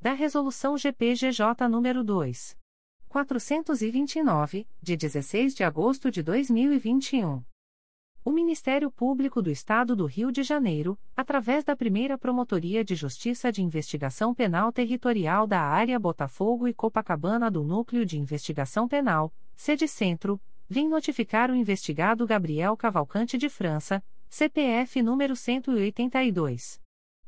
Speaker 1: da Resolução GPGJ nº 2. 429, de 16 de agosto de 2021. O Ministério Público do Estado do Rio de Janeiro, através da primeira Promotoria de Justiça de Investigação Penal Territorial da Área Botafogo e Copacabana do Núcleo de Investigação Penal, sede Centro, vem notificar o investigado Gabriel Cavalcante de França, CPF número 182.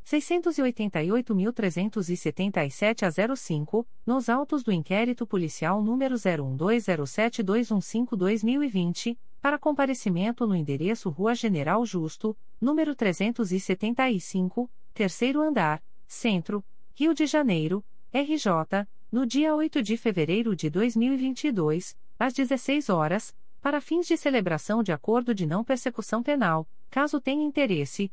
Speaker 1: 688.377 a 05, nos autos do inquérito policial número 01207215-2020, para comparecimento no endereço Rua General Justo, número 375, terceiro andar, Centro, Rio de Janeiro, RJ, no dia 8 de fevereiro de 2022, às 16 horas, para fins de celebração de acordo de não persecução penal, caso tenha interesse,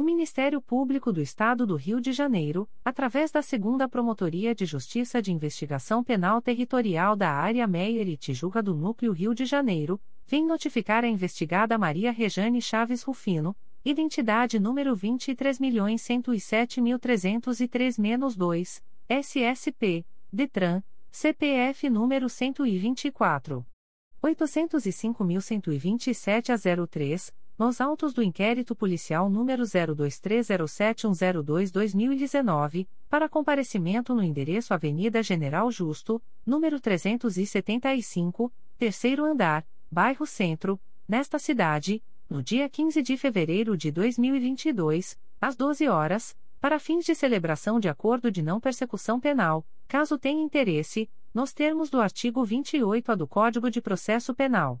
Speaker 1: O Ministério Público do Estado do Rio de Janeiro, através da Segunda Promotoria de Justiça de Investigação Penal Territorial da Área Meier e Tijuca do Núcleo Rio de Janeiro, vem notificar a investigada Maria Rejane Chaves Rufino, identidade número 23.107.303-2, SSP, DETRAN, CPF número 124. 805.127 a 03, nos autos do inquérito policial número 02307102-2019, para comparecimento no endereço Avenida General Justo, número 375, terceiro andar, bairro Centro, nesta cidade, no dia 15 de fevereiro de 2022, às 12 horas, para fins de celebração de acordo de não persecução penal, caso tenha interesse, nos termos do artigo 28-A do Código de Processo Penal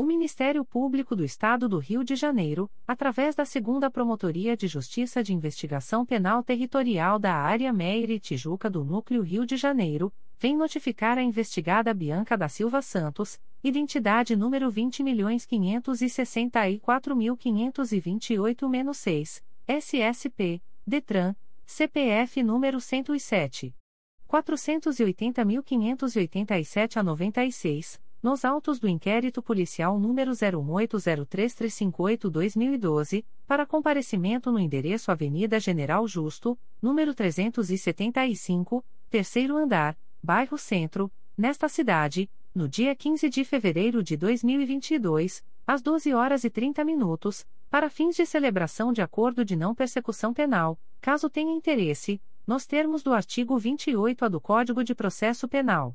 Speaker 1: O Ministério Público do Estado do Rio de Janeiro, através da Segunda Promotoria de Justiça de Investigação Penal Territorial da Área Meire Tijuca do Núcleo Rio de Janeiro, vem notificar a investigada Bianca da Silva Santos, identidade número 20.564.528-6, SSP, DETRAN, CPF número 107. 480.587 a 96, nos autos do inquérito policial número 01803358-2012, para comparecimento no endereço Avenida General Justo, número 375, terceiro andar, bairro Centro, nesta cidade, no dia 15 de fevereiro de 2022, às 12 horas e 30 minutos, para fins de celebração de acordo de não persecução penal, caso tenha interesse, nos termos do artigo 28-A do Código de Processo Penal.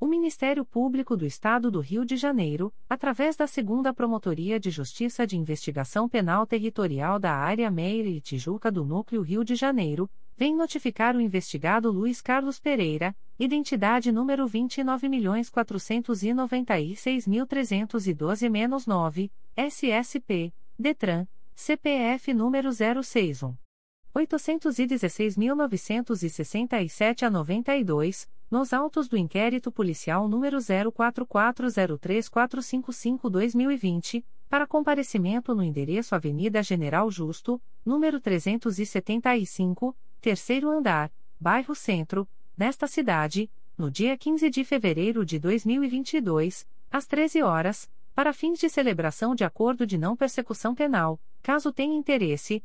Speaker 1: O Ministério Público do Estado do Rio de Janeiro, através da Segunda Promotoria de Justiça de Investigação Penal Territorial da Área Meire e Tijuca do Núcleo Rio de Janeiro, vem notificar o investigado Luiz Carlos Pereira, identidade número 29.496.312-9, SSP, DETRAN, CPF número 061. 816.967 a 92, nos autos do inquérito policial número 04403455-2020, para comparecimento no endereço Avenida General Justo, número 375, terceiro andar, bairro Centro, nesta cidade, no dia 15 de fevereiro de 2022, às 13 horas, para fins de celebração de acordo de não persecução penal, caso tenha interesse,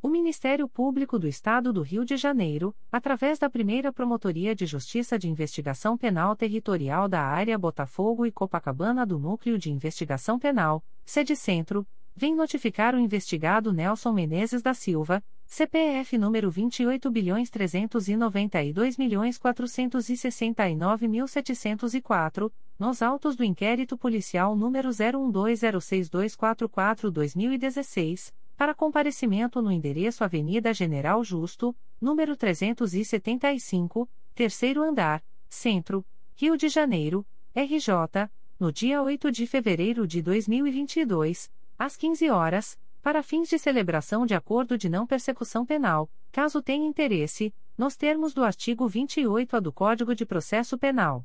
Speaker 1: O Ministério Público do Estado do Rio de Janeiro, através da primeira Promotoria de Justiça de Investigação Penal Territorial da Área Botafogo e Copacabana do Núcleo de Investigação Penal, sede Centro, vem notificar o investigado Nelson Menezes da Silva, CPF número 28.392.469.704, nos autos do inquérito policial número 01206244-2016 para comparecimento no endereço Avenida General Justo, número 375, terceiro andar, Centro, Rio de Janeiro, RJ, no dia 8 de fevereiro de 2022, às 15 horas, para fins de celebração de acordo de não persecução penal, caso tenha interesse, nos termos do artigo 28-A do Código de Processo Penal.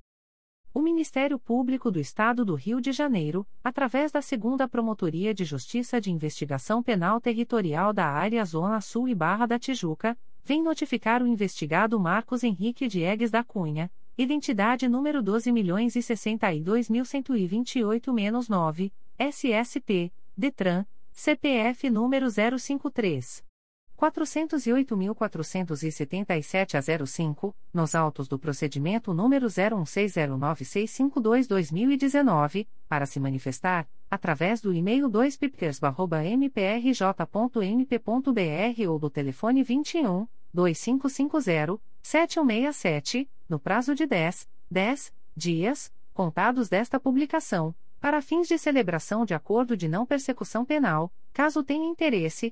Speaker 1: O Ministério Público do Estado do Rio de Janeiro, através da Segunda Promotoria de Justiça de Investigação Penal Territorial da Área Zona Sul e Barra da Tijuca, vem notificar o investigado Marcos Henrique Diegues da Cunha, identidade número 12.062.128-9, SSP, DETRAN, CPF número 053. 408.477 a 05, nos autos do procedimento número 01609652-2019, para se manifestar, através do e-mail 2pipkers.mprj.mp.br ou do telefone 21 2550 7167, no prazo de 10, 10 dias, contados desta publicação, para fins de celebração de acordo de não persecução penal, caso tenha interesse,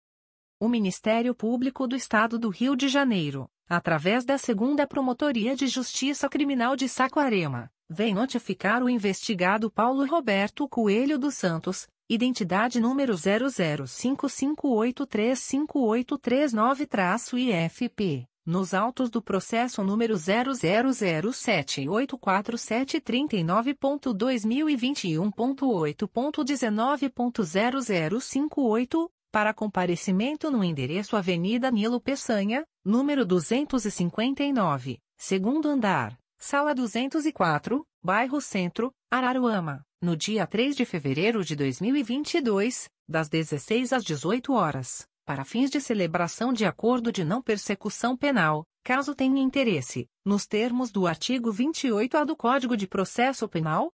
Speaker 1: O Ministério Público do Estado do Rio de Janeiro, através da Segunda Promotoria de Justiça Criminal de Saquarema, vem notificar o investigado Paulo Roberto Coelho dos Santos, identidade número 0055835839-IFP, nos autos do processo número 000784739.2021.8.19.0058, para comparecimento no endereço Avenida Nilo Peçanha, número 259, segundo andar, sala 204, bairro Centro, Araruama, no dia 3 de fevereiro de 2022, das 16 às 18 horas, para fins de celebração de acordo de não persecução penal, caso tenha interesse, nos termos do artigo 28-A do Código de Processo Penal,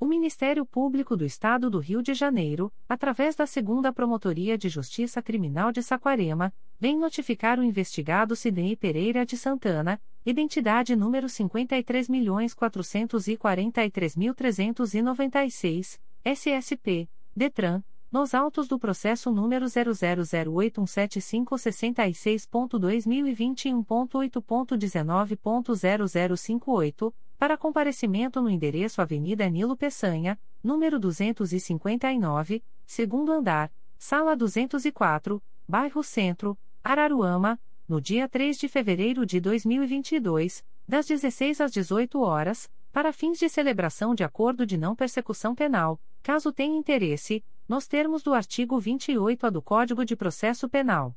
Speaker 1: O Ministério Público do Estado do Rio de Janeiro, através da Segunda Promotoria de Justiça Criminal de Saquarema, vem notificar o investigado Sidney Pereira de Santana, identidade número 53.443.396, SSP, DETRAN, nos autos do processo número 000817566.2021.8.19.0058, para comparecimento no endereço Avenida Nilo Peçanha, número 259, segundo andar, sala 204, bairro Centro, Araruama, no dia 3 de fevereiro de 2022, das 16 às 18 horas, para fins de celebração de acordo de não persecução penal, caso tenha interesse, nos termos do artigo 28-A do Código de Processo Penal.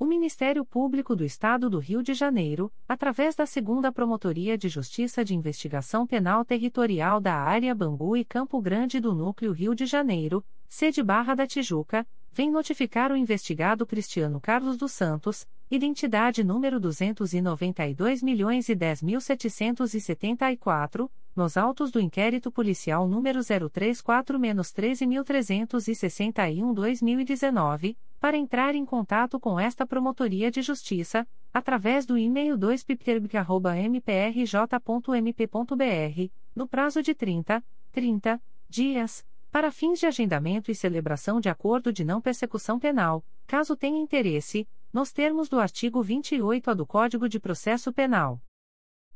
Speaker 1: O Ministério Público do Estado do Rio de Janeiro, através da Segunda Promotoria de Justiça de Investigação Penal Territorial da Área Bangu e Campo Grande do Núcleo Rio de Janeiro, sede Barra da Tijuca, vem notificar o investigado Cristiano Carlos dos Santos, identidade número 292.010.774, nos autos do inquérito policial número 034-13361-2019 para entrar em contato com esta Promotoria de Justiça, através do e-mail 2pipterb.mprj.mp.br, no prazo de 30, 30 dias, para fins de agendamento e celebração de acordo de não persecução penal, caso tenha interesse, nos termos do artigo 28-A do Código de Processo Penal.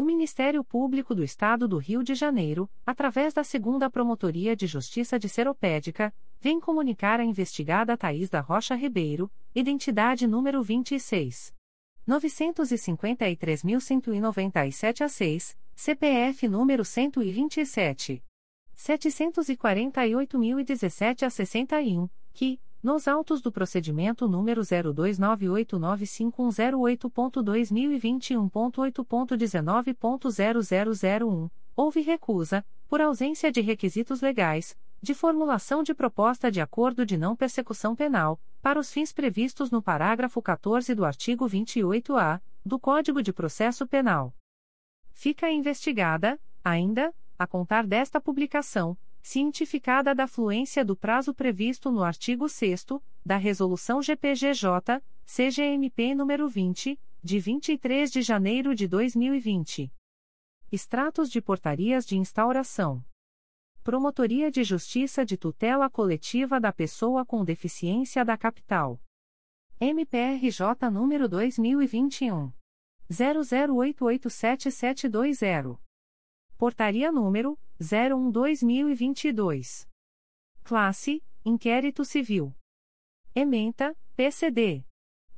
Speaker 1: O Ministério Público do Estado do Rio de Janeiro, através da Segunda Promotoria de Justiça de Seropédica, vem comunicar a investigada Thaís da Rocha Ribeiro, identidade número 26. 953.197 a 6, CPF número 127. 748.017 a 61, que, nos autos do procedimento número 02989508.2021.8.19.0001, houve recusa, por ausência de requisitos legais, de formulação de proposta de acordo de não persecução penal, para os fins previstos no parágrafo 14 do artigo 28-A do Código de Processo Penal. Fica investigada, ainda, a contar desta publicação cientificada da fluência do prazo previsto no artigo 6 da Resolução GPGJ, CGMP nº 20, de 23 de janeiro de 2020. Extratos de portarias de instauração. Promotoria de Justiça de Tutela Coletiva da Pessoa com Deficiência da Capital. MPRJ número 2021 00887720. Portaria número 01/2022. Classe: Inquérito Civil. Ementa: PCD.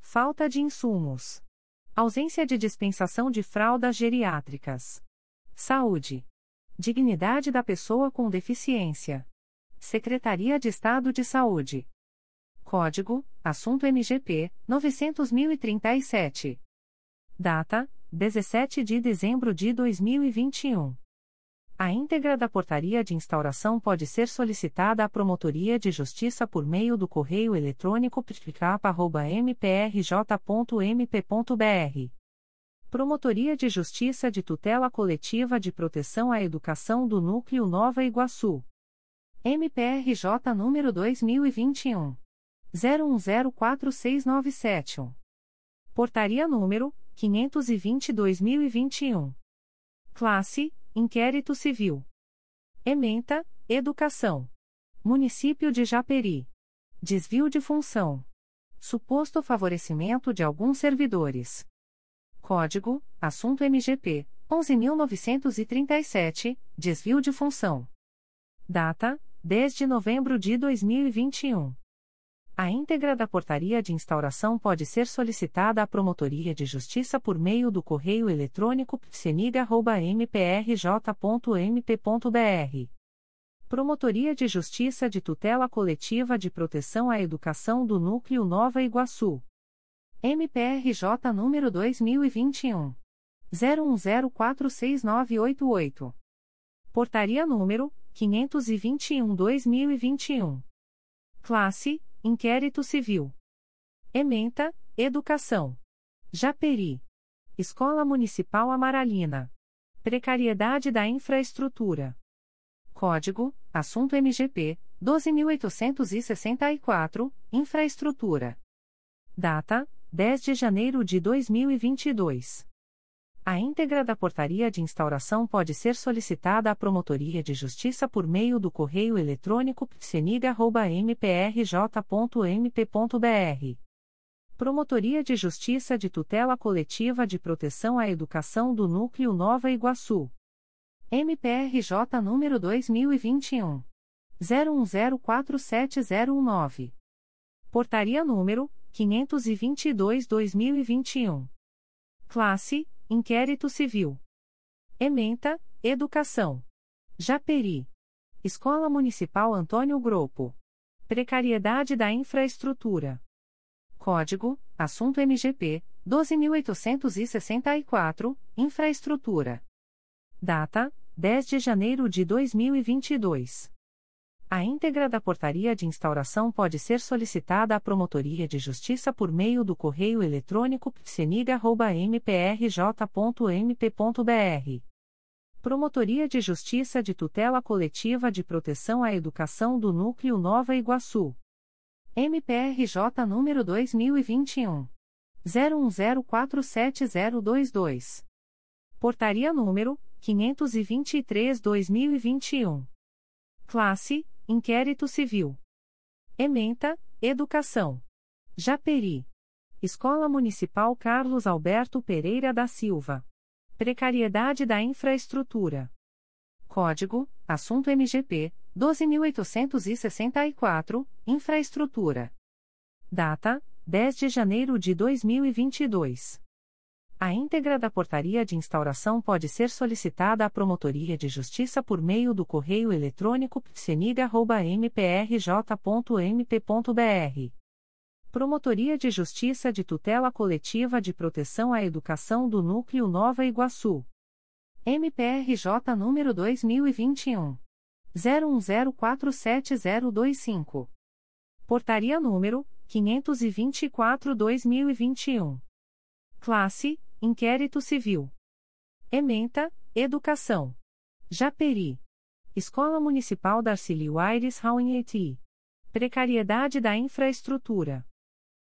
Speaker 1: Falta de insumos. Ausência de dispensação de fraldas geriátricas. Saúde. Dignidade da pessoa com deficiência. Secretaria de Estado de Saúde. Código: Assunto MGP 900.037. Data: 17 de dezembro de 2021. A íntegra da portaria de instauração pode ser solicitada à Promotoria de Justiça por meio do correio eletrônico ptricapa.mprj.mp.br Promotoria de Justiça de Tutela Coletiva de Proteção à Educação do Núcleo Nova Iguaçu. MPRJ número 2021 01046971. Portaria número 520/2021. Classe: Inquérito Civil. Ementa: Educação. Município de Japeri. Desvio de função. Suposto favorecimento de alguns servidores. Código: Assunto MGP 11937, desvio de função. Data: 10 de novembro de 2021. A íntegra da portaria de instauração pode ser solicitada à Promotoria de Justiça por meio do correio eletrônico psenig.mprj.mp.br. Promotoria de Justiça de Tutela Coletiva de Proteção à Educação do Núcleo Nova Iguaçu. MPRJ número 2021 01046988. Portaria número 521/2021. Classe: Inquérito Civil. Ementa: Educação. Japeri. Escola Municipal Amaralina. Precariedade da infraestrutura. Código: Assunto MGP 12864, Infraestrutura. Data: 10 de janeiro de 2022. A íntegra da portaria de instauração pode ser solicitada à Promotoria de Justiça por meio do correio eletrônico psenig.mprj.mp.br. Promotoria de Justiça de Tutela Coletiva de Proteção à Educação do Núcleo Nova Iguaçu. MPRJ número 2021. 01047019. Portaria número 522-2021. Classe: Inquérito Civil. Ementa: Educação. Japeri. Escola Municipal Antônio Grupo. Precariedade da infraestrutura. Código: Assunto MGP 12864, Infraestrutura. Data: 10 de janeiro de 2022. A íntegra da portaria de instauração pode ser solicitada à Promotoria de Justiça por meio do correio eletrônico psenig.mprj.mp.br. Promotoria de Justiça de Tutela Coletiva de Proteção à Educação do Núcleo Nova Iguaçu. MPRJ número 2021. 01047022. Portaria número 523-2021. Classe Inquérito Civil. Ementa, Educação. Japeri. Escola Municipal Carlos Alberto Pereira da Silva. Precariedade da infraestrutura. Código: Assunto MGP 12864, Infraestrutura. Data: 10 de janeiro de 2022. A íntegra da portaria de instauração pode ser solicitada à Promotoria de Justiça por meio do correio eletrônico psenig.mprj.mp.br. Promotoria de Justiça de Tutela Coletiva de Proteção à Educação do Núcleo Nova Iguaçu. MPRJ número 2021. 01047025. Portaria número 524-2021. Classe Inquérito Civil. Ementa, Educação. Japeri. Escola Municipal Darcílio Aires Rauinheti. Precariedade da infraestrutura.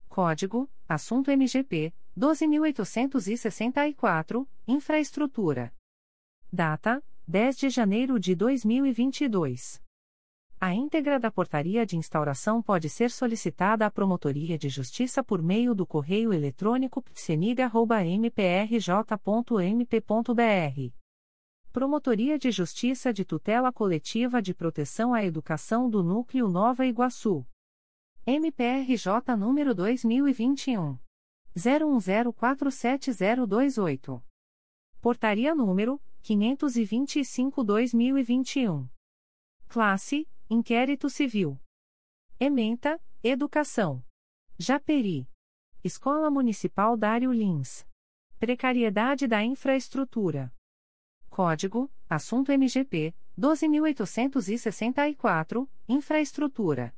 Speaker 1: Código: Assunto MGP 12864, Infraestrutura. Data: 10 de janeiro de 2022. A íntegra da portaria de instauração pode ser solicitada à Promotoria de Justiça por meio do correio eletrônico psenig.mprj.mp.br. Promotoria de Justiça de Tutela Coletiva de Proteção à Educação do Núcleo Nova Iguaçu. MPRJ número 2021. 01047028. Portaria número 525-2021. Classe Inquérito Civil. Ementa, Educação. Japeri. Escola Municipal Dário Lins. Precariedade da infraestrutura. Código: Assunto MGP 12864, Infraestrutura.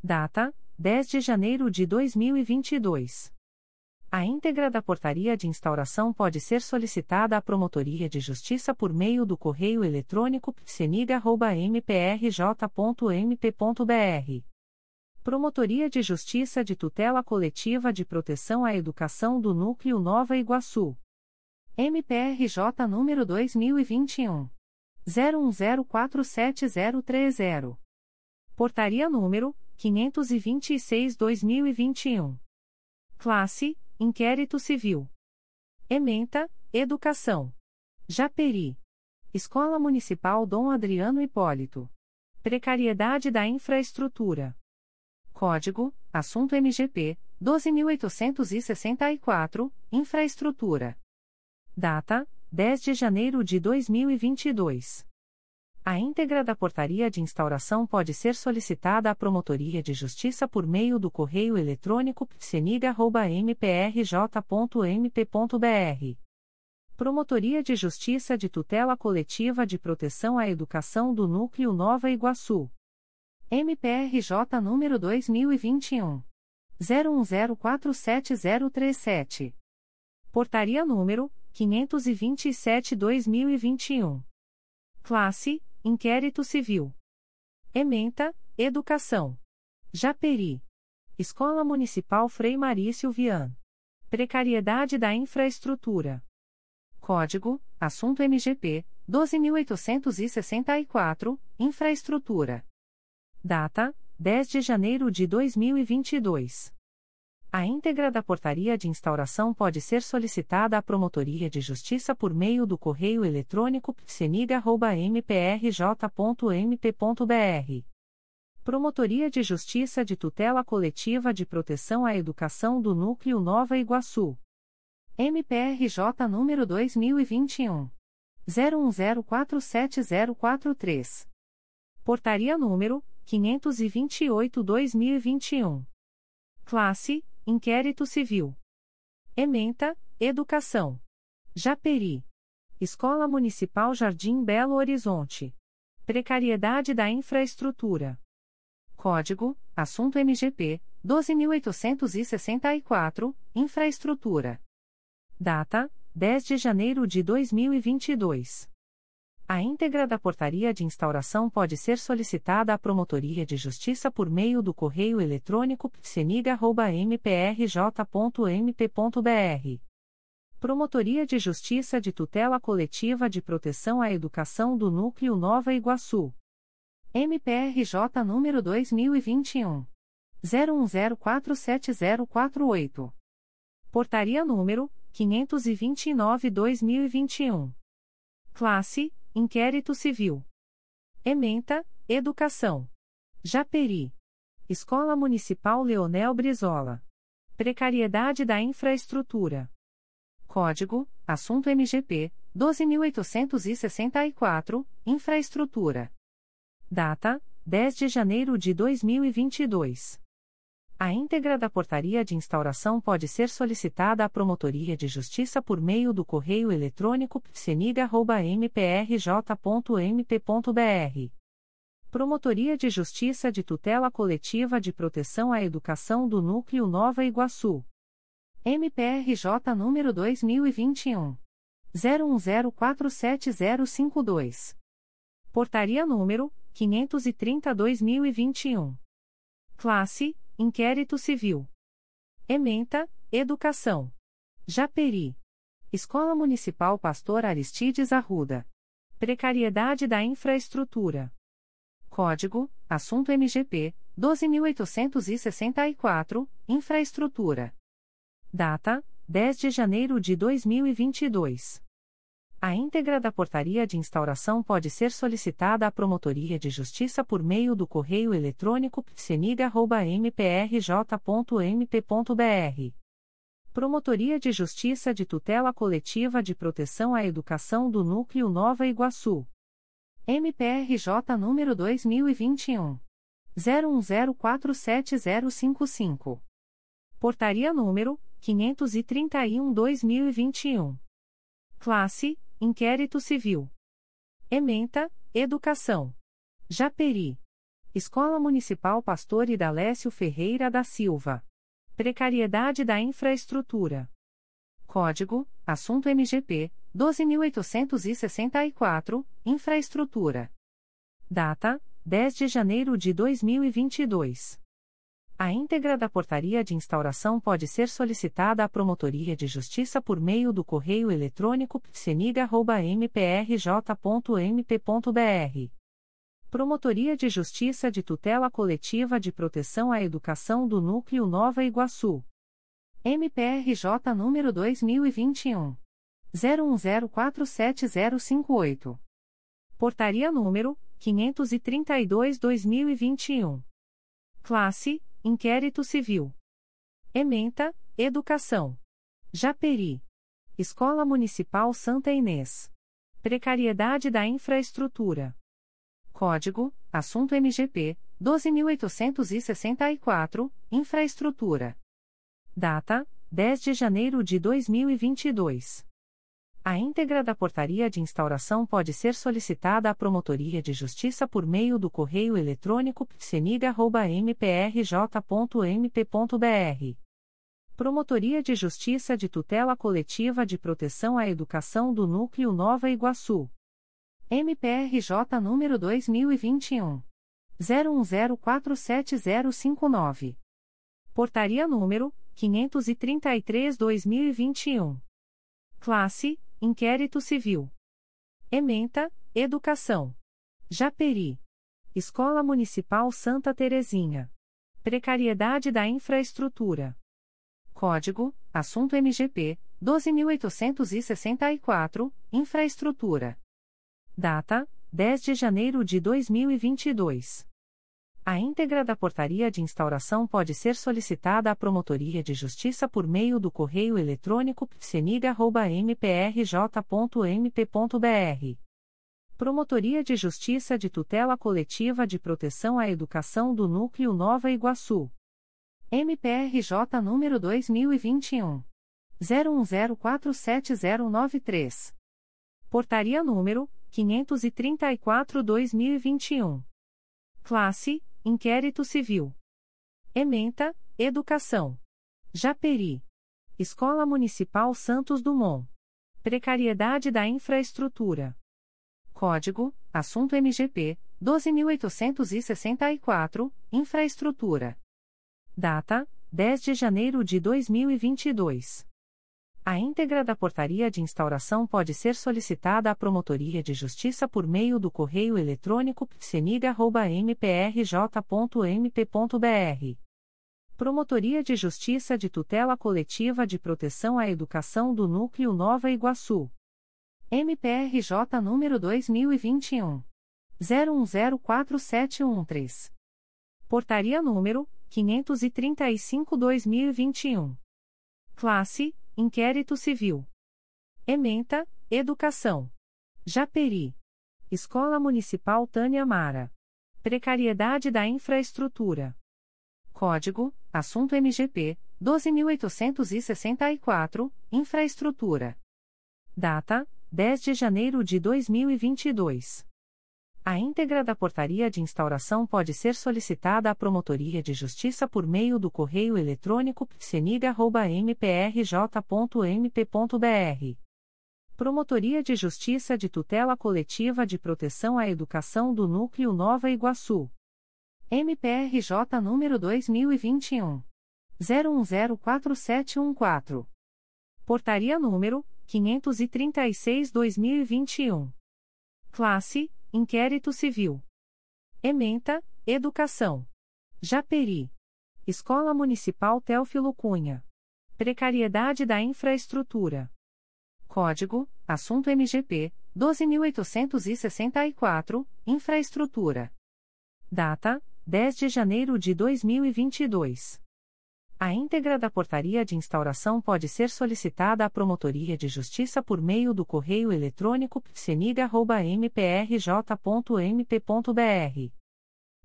Speaker 1: Data: 10 de janeiro de 2022. A íntegra da portaria de instauração pode ser solicitada à Promotoria de Justiça por meio do correio eletrônico psenig.mprj.mp.br. Promotoria de Justiça de Tutela Coletiva de Proteção à Educação do Núcleo Nova Iguaçu. MPRJ número 2021. 01047030. Portaria número 526-2021. Classe Inquérito Civil. Ementa, Educação. Japeri. Escola Municipal Dom Adriano Hipólito. Precariedade da infraestrutura. Código: Assunto MGP 12864, Infraestrutura. Data: 10 de janeiro de 2022. A íntegra da portaria de instauração pode ser solicitada à Promotoria de Justiça por meio do correio eletrônico psenig.mprj.mp.br. Promotoria de Justiça de Tutela Coletiva de Proteção à Educação do Núcleo Nova Iguaçu. MPRJ número 2021. 01047037. Portaria número 527-2021. Classe Inquérito Civil. Ementa, Educação. Japeri. Escola Municipal Frei Marício Vian. Precariedade da infraestrutura. Código: Assunto MGP 12864, Infraestrutura. Data: 10 de janeiro de 2022. A íntegra da portaria de instauração pode ser solicitada à Promotoria de Justiça por meio do correio eletrônico psenig.mprj.mp.br. Promotoria de Justiça de Tutela Coletiva de Proteção à Educação do Núcleo Nova Iguaçu. MPRJ número 2021. 01047043. Portaria número 528-2021. Classe Inquérito Civil. Ementa, Educação. Japeri. Escola Municipal Jardim Belo Horizonte. Precariedade da infraestrutura. Código: Assunto MGP 12864, Infraestrutura. Data: 10 de janeiro de 2022. A íntegra da portaria de instauração pode ser solicitada à Promotoria de Justiça por meio do correio eletrônico psenig.mprj.mp.br. Promotoria de Justiça de Tutela Coletiva de Proteção à Educação do Núcleo Nova Iguaçu. MPRJ número 2021. 01047048. Portaria número 529-2021. Classe Inquérito Civil. Ementa, Educação. Japeri. Escola Municipal Leonel Brizola. Precariedade da infraestrutura. Código: Assunto MGP 12864, Infraestrutura. Data: 10 de janeiro de 2022. A íntegra da portaria de instauração pode ser solicitada à Promotoria de Justiça por meio do correio eletrônico psenig.mprj.mp.br. Promotoria de Justiça de Tutela Coletiva de Proteção à Educação do Núcleo Nova Iguaçu. MPRJ número 2021. 01047052. Portaria número 530-2021. Classe Inquérito Civil. Ementa, Educação. Japeri. Escola Municipal Pastor Aristides Arruda. Precariedade da infraestrutura. Código: Assunto MGP 12864, Infraestrutura. Data: 10 de janeiro de 2022. A íntegra da portaria de instauração pode ser solicitada à Promotoria de Justiça por meio do correio eletrônico psenig.mprj.mp.br. Promotoria de Justiça de Tutela Coletiva de Proteção à Educação do Núcleo Nova Iguaçu. MPRJ número 2021. 01047055. Portaria número 531-2021. Classe Inquérito Civil. Ementa, Educação. Japeri. Escola Municipal Pastor Idalécio Ferreira da Silva. Precariedade da infraestrutura. Código: Assunto MGP 12864, Infraestrutura. Data: 10 de janeiro de 2022. A íntegra da portaria de instauração pode ser solicitada à Promotoria de Justiça por meio do correio eletrônico psenig.mprj.mp.br. Promotoria de Justiça de Tutela Coletiva de Proteção à Educação do Núcleo Nova Iguaçu. MPRJ número 2021. 01047058. Portaria número 532-2021. Classe Inquérito Civil. Ementa, Educação. Japeri. Escola Municipal Santa Inês. Precariedade da infraestrutura. Código: Assunto MGP 12864, Infraestrutura. Data: 10 de janeiro de 2022. A íntegra da portaria de instauração pode ser solicitada à Promotoria de Justiça por meio do correio eletrônico psenig.mprj.mp.br. Promotoria de Justiça de Tutela Coletiva de Proteção à Educação do Núcleo Nova Iguaçu. MPRJ número 2021. 01047059. Portaria número 533-2021. Classe Inquérito Civil. Ementa, Educação. Japeri. Escola Municipal Santa Terezinha. Precariedade da infraestrutura. Código: Assunto MGP 12864, Infraestrutura. Data: 10 de janeiro de 2022. A íntegra da portaria de instauração pode ser solicitada à Promotoria de Justiça por meio do correio eletrônico psenig.mprj.mp.br. Promotoria de Justiça de Tutela Coletiva de Proteção à Educação do Núcleo Nova Iguaçu. MPRJ número 2021. 01047093. Portaria número 534-2021. Classe Inquérito Civil. Ementa, Educação. Japeri. Escola Municipal Santos Dumont. Precariedade da infraestrutura. Código: Assunto MGP 12864, Infraestrutura. Data: 10 de janeiro de 2022. A íntegra da portaria de instauração pode ser solicitada à Promotoria de Justiça por meio do correio eletrônico psenig.mprj.mp.br. Promotoria de Justiça de Tutela Coletiva de Proteção à Educação do Núcleo Nova Iguaçu. MPRJ número 2021. 01047713. Portaria número 535-2021. Classe Inquérito Civil. Ementa, Educação. Japeri. Escola Municipal Tânia Mara. Precariedade da infraestrutura. Código: Assunto MGP 12864, Infraestrutura. Data: 10 de janeiro de 2022. A íntegra da portaria de instauração pode ser solicitada à Promotoria de Justiça por meio do correio eletrônico psenig.mprj.mp.br. Promotoria de Justiça de Tutela Coletiva de Proteção à Educação do Núcleo Nova Iguaçu. MPRJ número 2021. 01047714. Portaria número 536-2021. Classe: Inquérito Civil. Ementa: Educação. Japeri. Escola Municipal Teófilo Cunha. Precariedade da infraestrutura. Código: Assunto MGP 12864, Infraestrutura. Data: 10 de janeiro de 2022. A íntegra da portaria de instauração pode ser solicitada à Promotoria de Justiça por meio do correio eletrônico psenig.mprj.mp.br.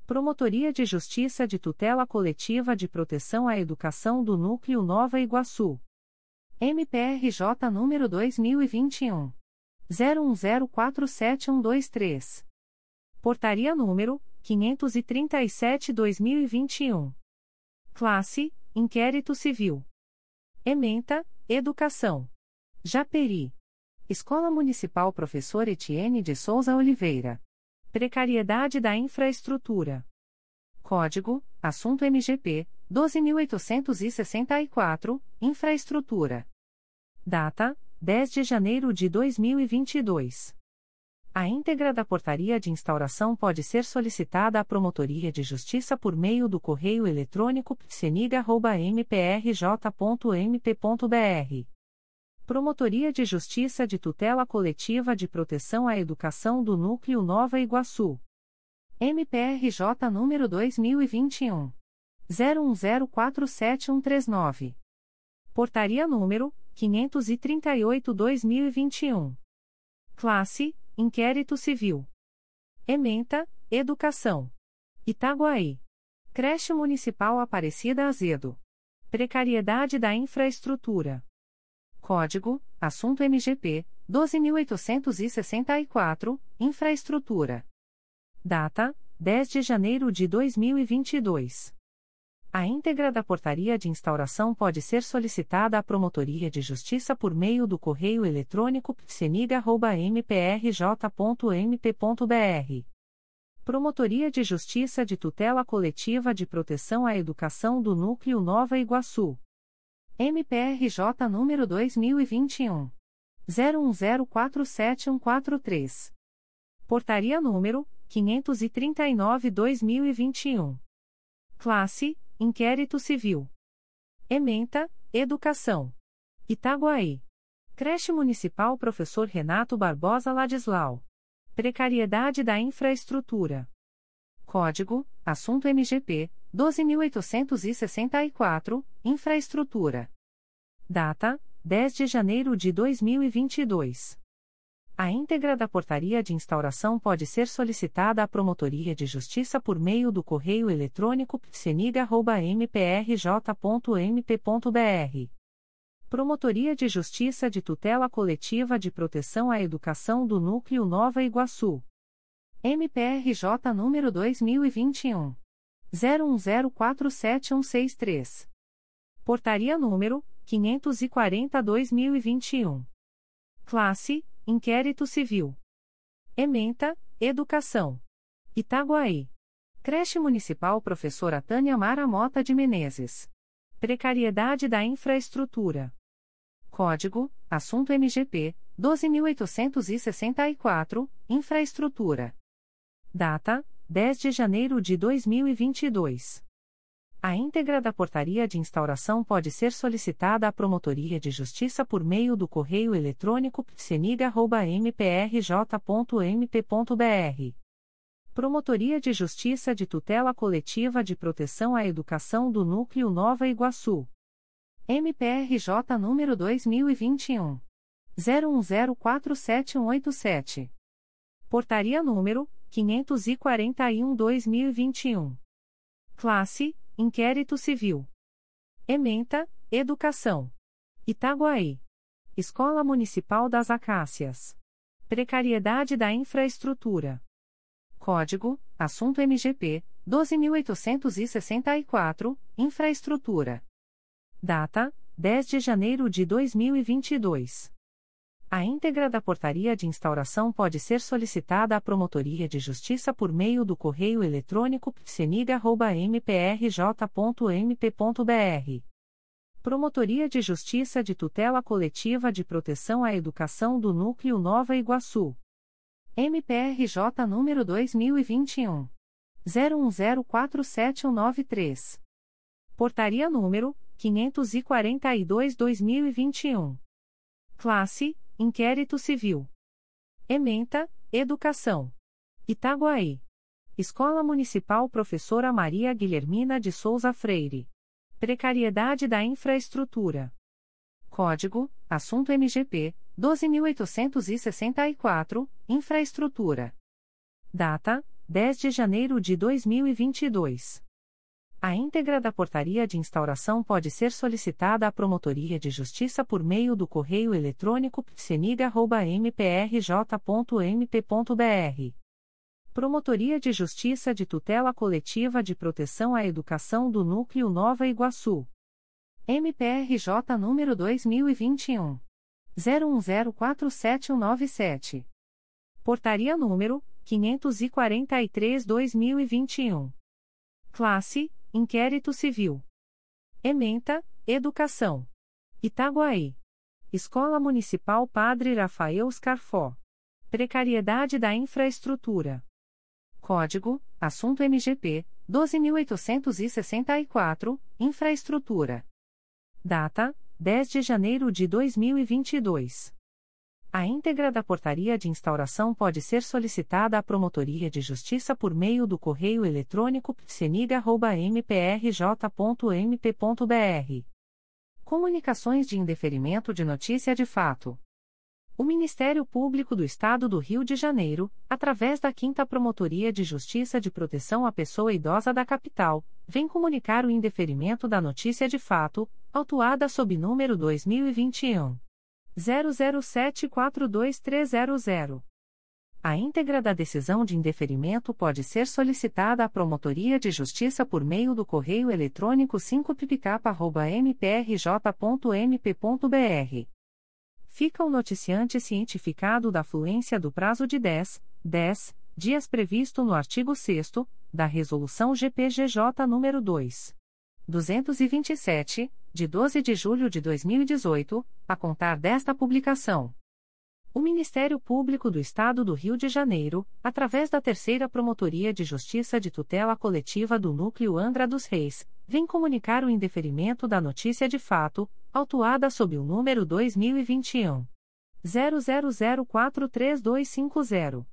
Speaker 1: Promotoria de Justiça de Tutela Coletiva de Proteção à Educação do Núcleo Nova Iguaçu. MPRJ número 2021. 01047123. Portaria número 537-2021. Classe: Inquérito Civil. Ementa: Educação. Japeri. Escola Municipal Professor Etienne de Souza Oliveira. Precariedade da infraestrutura. Código: Assunto MGP 12864, Infraestrutura. Data: 10 de janeiro de 2022. A íntegra da portaria de instauração pode ser solicitada à Promotoria de Justiça por meio do correio eletrônico psenig.mprj.mp.br. Promotoria de Justiça de Tutela Coletiva de Proteção à Educação do Núcleo Nova Iguaçu. MPRJ número 2021. 01047139. Portaria número 538-2021. Classe Inquérito Civil. Ementa, Educação. Itaguaí. Creche Municipal Aparecida Azedo. Precariedade da infraestrutura. Código: Assunto MGP 12864, Infraestrutura. Data: 10 de janeiro de 2022. A íntegra da portaria de instauração pode ser solicitada à Promotoria de Justiça por meio do correio eletrônico psenig.mprj.mp.br. Promotoria de Justiça de Tutela Coletiva de Proteção à Educação do Núcleo Nova Iguaçu. MPRJ número 2021. 01047143. Portaria número 539-2021. Classe Inquérito Civil. Ementa, Educação. Itaguaí. Creche Municipal Professor Renato Barbosa Ladislau. Precariedade da infraestrutura. Código: Assunto MGP 12864, Infraestrutura. Data: 10 de janeiro de 2022. A íntegra da portaria de instauração pode ser solicitada à Promotoria de Justiça por meio do correio eletrônico psenig.mprj.mp.br. Promotoria de Justiça de Tutela Coletiva de Proteção à Educação do Núcleo Nova Iguaçu. MPRJ número 2021. 01047163. Portaria número 540-2021. Classe Inquérito Civil. Ementa, Educação. Itaguaí. Creche Municipal Professora Tânia Mara Mota de Menezes. Precariedade da infraestrutura. Código: Assunto MGP 12864, Infraestrutura. Data: 10 de janeiro de 2022. A íntegra da portaria de instauração pode ser solicitada à Promotoria de Justiça por meio do correio eletrônico psenig.mprj.mp.br. Promotoria de Justiça de Tutela Coletiva de Proteção à Educação do Núcleo Nova Iguaçu. MPRJ número 2021. 01047187. Portaria número 541-2021. Classe Inquérito Civil. Ementa, Educação. Itaguaí. Escola Municipal das Acácias. Precariedade da infraestrutura. Código: Assunto MGP 12864, Infraestrutura. Data: 10 de janeiro de 2022. A íntegra da portaria de instauração pode ser solicitada à Promotoria de Justiça por meio do correio eletrônico psenig.mprj.mp.br. Promotoria de Justiça de Tutela Coletiva de Proteção à Educação do Núcleo Nova Iguaçu. MPRJ número 2021 01047193. Portaria número 542/2021. Classe: Inquérito Civil. Ementa: Educação. Itaguaí. Escola Municipal Professora Maria Guilhermina de Souza Freire. Precariedade da infraestrutura. Código: Assunto MGP 12864, Infraestrutura. Data: 10 de janeiro de 2022. A íntegra da portaria de instauração pode ser solicitada à Promotoria de Justiça por meio do correio eletrônico psenig.mprj.mp.br. Promotoria de Justiça de Tutela Coletiva de Proteção à Educação do Núcleo Nova Iguaçu. MPRJ número 2021 01047197. Portaria número 543/2021. Classe: Inquérito Civil. Ementa: Educação. Itaguaí. Escola Municipal Padre Rafael Scarfó. Precariedade da infraestrutura. Código: Assunto MGP 12864, Infraestrutura. Data: 10 de janeiro de 2022. A íntegra da portaria de instauração pode ser solicitada à Promotoria de Justiça por meio do correio eletrônico psenig.mprj.mp.br. Comunicações de indeferimento de notícia de fato. O Ministério Público do Estado do Rio de Janeiro, através da 5 Promotoria de Justiça de Proteção à Pessoa Idosa da Capital, vem comunicar o indeferimento da notícia de fato, autuada sob número 2021 00742300. A íntegra da decisão de indeferimento pode ser solicitada à Promotoria de Justiça por meio do correio eletrônico 5pipicapa.mprj.mp.br fica o noticiante cientificado da fluência do prazo de 10, 10 dias previsto no artigo 6 da Resolução GPGJ nº 2. 227, de 12 de julho de 2018, a contar desta publicação. O Ministério Público do Estado do Rio de Janeiro, através da Terceira Promotoria de Justiça de Tutela Coletiva do Núcleo Angra dos Reis, vem comunicar o indeferimento da notícia de fato, autuada sob o número 2021 00043250.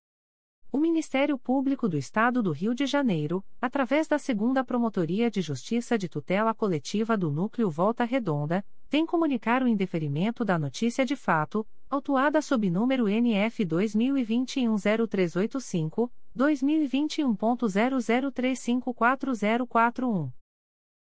Speaker 1: O Ministério Público do Estado do Rio de Janeiro, através da Segunda Promotoria de Justiça de Tutela Coletiva do Núcleo Volta Redonda, vem comunicar o indeferimento da notícia de fato, autuada sob número NF 2021 0385, 2021.00354041.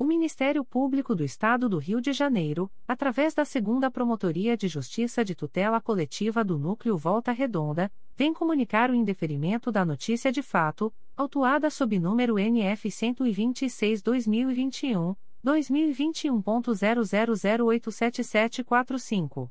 Speaker 1: O Ministério Público do Estado do Rio de Janeiro, através da Segunda Promotoria de Justiça de Tutela Coletiva do Núcleo Volta Redonda, vem comunicar o indeferimento da notícia de fato, autuada sob número NF 126/2021, 2021.00087745.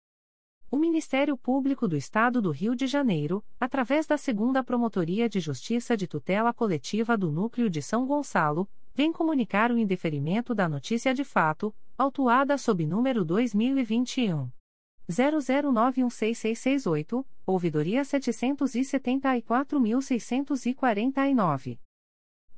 Speaker 1: O Ministério Público do Estado do Rio de Janeiro, através da Segunda Promotoria de Justiça de Tutela Coletiva do Núcleo de São Gonçalo, vem comunicar o indeferimento da notícia de fato, autuada sob número 2021 00916668, ouvidoria 774.649.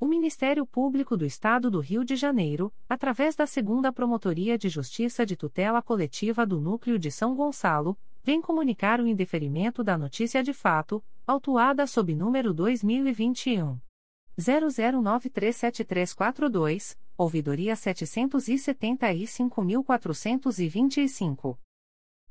Speaker 1: O Ministério Público do Estado do Rio de Janeiro, através da Segunda Promotoria de Justiça de Tutela Coletiva do Núcleo de São Gonçalo, vem comunicar o indeferimento da notícia de fato, autuada sob número 2021 00937342, ouvidoria 775.425.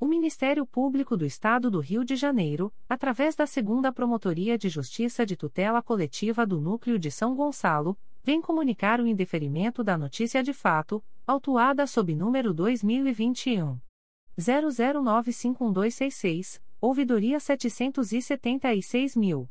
Speaker 1: O Ministério Público do Estado do Rio de Janeiro, através da Segunda Promotoria de Justiça de Tutela Coletiva do Núcleo de São Gonçalo, vem comunicar o indeferimento da notícia de fato, autuada sob número 2021 00951266, ouvidoria 776 mil.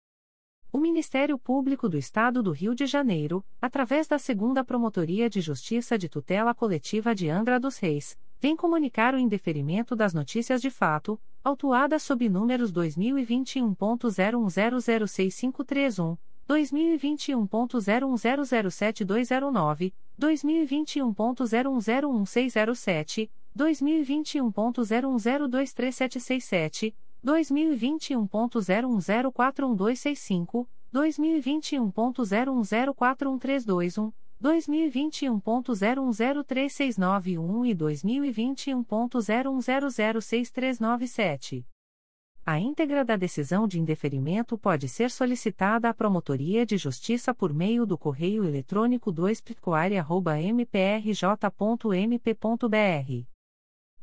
Speaker 1: O Ministério Público do Estado do Rio de Janeiro, através da Segunda Promotoria de Justiça de Tutela Coletiva de Angra dos Reis, vem comunicar o indeferimento das notícias de fato, autuadas sob números 2021.01006531, 2021.01007209, 2021.01011607, 2021.01023767, 2021.01041265, 2021.01041321, 2021.01036991 e 2021.01006397. A íntegra da decisão de indeferimento pode ser solicitada à Promotoria de Justiça por meio do correio eletrônico 2picoare.mprj.mp.br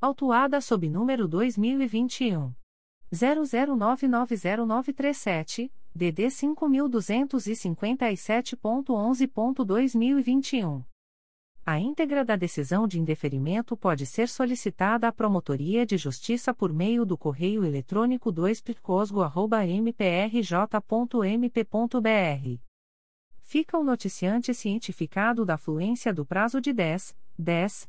Speaker 1: autuada sob número 2021 00990937, DD 5257.11.2021. A íntegra da decisão de indeferimento pode ser solicitada à Promotoria de Justiça por meio do correio eletrônico 2picosgo.mprj.mp.br fica o noticiante cientificado da fluência do prazo de 10, 10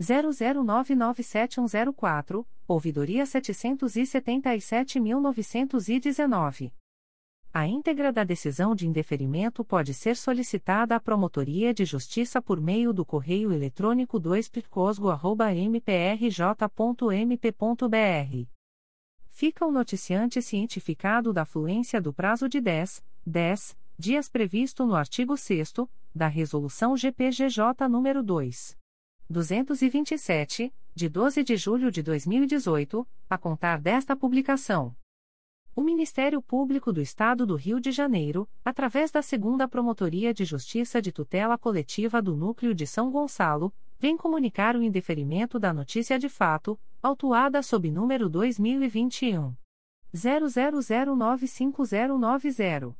Speaker 1: 00997104, ouvidoria 777.919. A íntegra da decisão de indeferimento pode ser solicitada à Promotoria de Justiça por meio do correio eletrônico 2picosgo.mprj.mp.br. Fica o noticiante cientificado da fluência do prazo de 10, 10, dias previsto no artigo 6 da Resolução GPGJ nº 2. 227, de 12 de julho de 2018, a contar desta publicação. O Ministério Público do Estado do Rio de Janeiro, através da Segunda Promotoria de Justiça de Tutela Coletiva do Núcleo de São Gonçalo, vem comunicar o indeferimento da notícia de fato, autuada sob número 2021 00095090.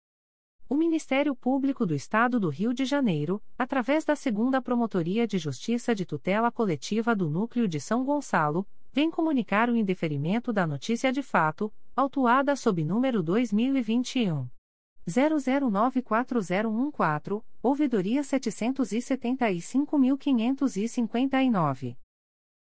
Speaker 1: O Ministério Público do Estado do Rio de Janeiro, através da Segunda Promotoria de Justiça de Tutela Coletiva do Núcleo de São Gonçalo, vem comunicar o indeferimento da notícia de fato, autuada sob número 2021 00940114, ouvidoria 775.559.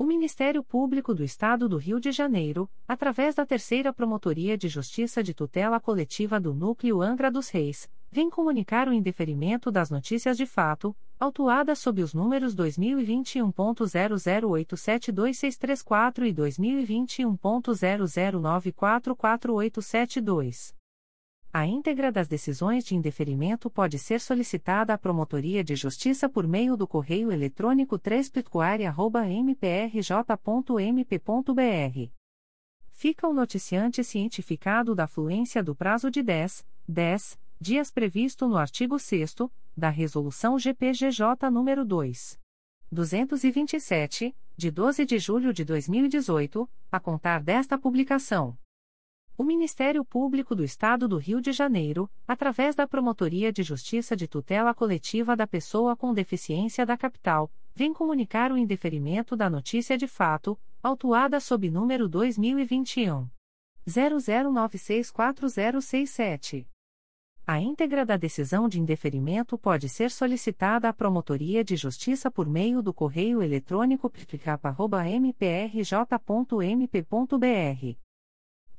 Speaker 1: O Ministério Público do Estado do Rio de Janeiro, através da Terceira Promotoria de Justiça de Tutela Coletiva do Núcleo Angra dos Reis, vem comunicar o indeferimento das notícias de fato, autuadas sob os números 2021.00872634 e 2021.00944872. A íntegra das decisões de indeferimento pode ser solicitada à Promotoria de Justiça por meio do correio eletrônico 3 mprj.mp.br. Fica o noticiante cientificado da fluência do prazo de 10, 10 dias previsto no artigo 6 da Resolução GPGJ nº 2. 227, de 12 de julho de 2018, a contar desta publicação. O Ministério Público do Estado do Rio de Janeiro, através da Promotoria de Justiça de Tutela Coletiva da Pessoa com Deficiência da Capital, vem comunicar o indeferimento da notícia de fato, autuada sob número 2021 00964067. A íntegra da decisão de indeferimento pode ser solicitada à Promotoria de Justiça por meio do correio eletrônico pipicapa.mprj.mp.br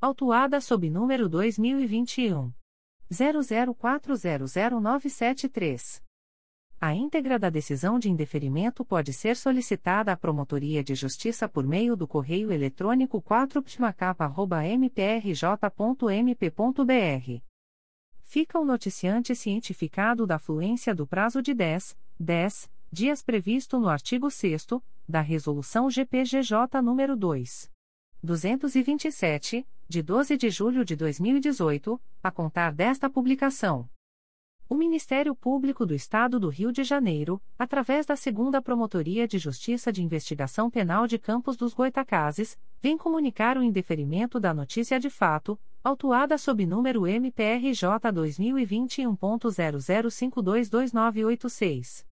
Speaker 1: autuada sob número 2021 00400973. A íntegra da decisão de indeferimento pode ser solicitada à Promotoria de Justiça por meio do correio eletrônico 4ptmacapa.mprj.mp.br. Fica o noticiante cientificado da fluência do prazo de 10, 10 dias previsto no artigo 6 da Resolução GPGJ nº 2. 227, de 12 de julho de 2018, a contar desta publicação. O Ministério Público do Estado do Rio de Janeiro, através da Segunda Promotoria de Justiça de Investigação Penal de Campos dos Goitacazes, vem comunicar o indeferimento da notícia de fato, autuada sob número MPRJ 2021.00522986.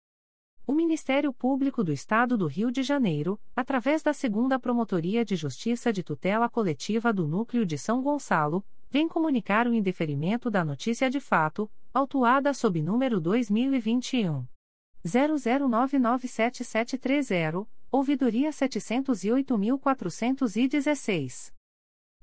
Speaker 1: O Ministério Público do Estado do Rio de Janeiro, através da Segunda Promotoria de Justiça de Tutela Coletiva do Núcleo de São Gonçalo, vem comunicar o indeferimento da notícia de fato, autuada sob número 2021 00997730, ouvidoria 708.416.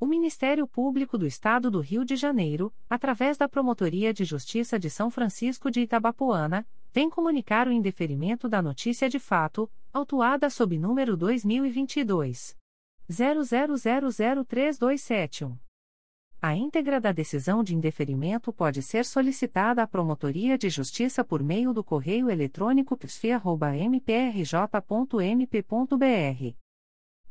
Speaker 1: O Ministério Público do Estado do Rio de Janeiro, através da Promotoria de Justiça de São Francisco de Itabapoana, vem comunicar o indeferimento da notícia de fato, autuada sob número 2022 00003271. A íntegra da decisão de indeferimento pode ser solicitada à Promotoria de Justiça por meio do correio eletrônico psfia.mprj.mp.br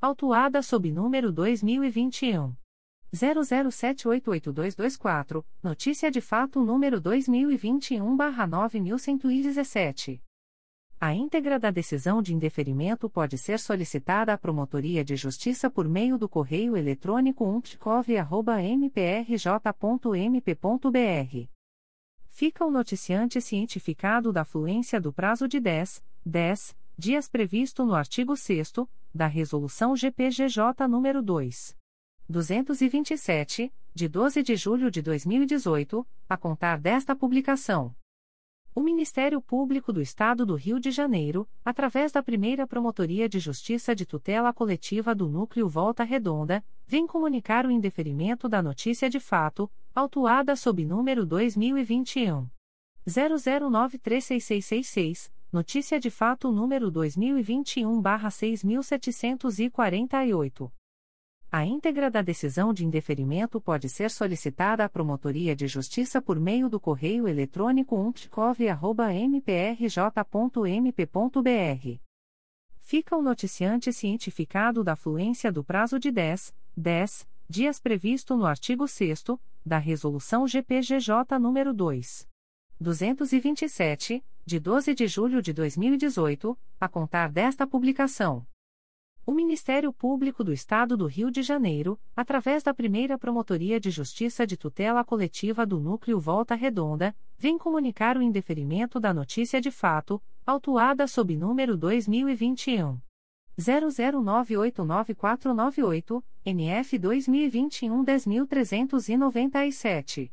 Speaker 1: autuada sob número 2021. 00788224, notícia de fato número 2021-9117. A íntegra da decisão de indeferimento pode ser solicitada à Promotoria de Justiça por meio do correio eletrônico umptcov.mprj.mp.br. Fica o noticiante cientificado da fluência do prazo de 10, 10 dias previsto no artigo 6 da Resolução GPGJ nº 2. 227, de 12 de julho de 2018, a contar desta publicação. O Ministério Público do Estado do Rio de Janeiro, através da primeira Promotoria de Justiça de Tutela Coletiva do Núcleo Volta Redonda, vem comunicar o indeferimento da notícia de fato, autuada sob número 2021. 00936666, notícia de fato número 2021-6748. A íntegra da decisão de indeferimento pode ser solicitada à Promotoria de Justiça por meio do correio eletrônico umptcov.mprj.mp.br. Fica o noticiante cientificado da fluência do prazo de 10, 10 dias previsto no artigo 6 da Resolução GPGJ nº 2. 227, de 12 de julho de 2018, a contar desta publicação. O Ministério Público do Estado do Rio de Janeiro, através da primeira Promotoria de Justiça de Tutela Coletiva do Núcleo Volta Redonda, vem comunicar o indeferimento da notícia de fato, autuada sob número 2021. 00989498, NF 2021 10397.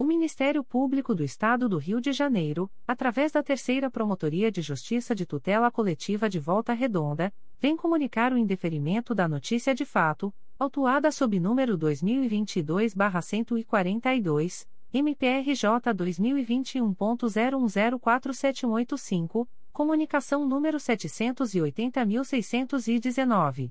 Speaker 1: O Ministério Público do Estado do Rio de Janeiro, através da Terceira Promotoria de Justiça de Tutela Coletiva de Volta Redonda, vem comunicar o indeferimento da notícia de fato, autuada sob número 2022-142, MPRJ 2021.01047185, comunicação número 780.619.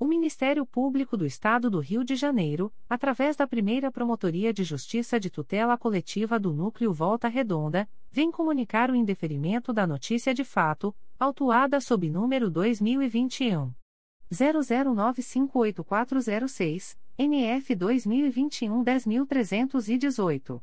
Speaker 1: O Ministério Público do Estado do Rio de Janeiro, através da primeira Promotoria de Justiça de Tutela Coletiva do Núcleo Volta Redonda, vem comunicar o indeferimento da notícia de fato, autuada sob número 2021. 00958406, NF 2021 10318.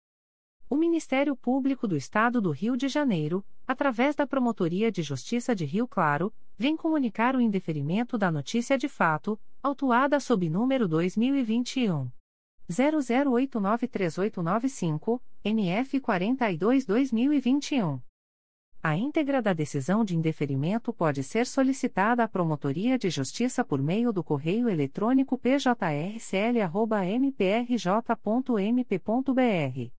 Speaker 1: O Ministério Público do Estado do Rio de Janeiro, através da Promotoria de Justiça de Rio Claro, vem comunicar o indeferimento da notícia de fato, autuada sob número 2021 00893895, NF 42/2021. A íntegra da decisão de indeferimento pode ser solicitada à Promotoria de Justiça por meio do correio eletrônico pjrcl.mprj.mp.br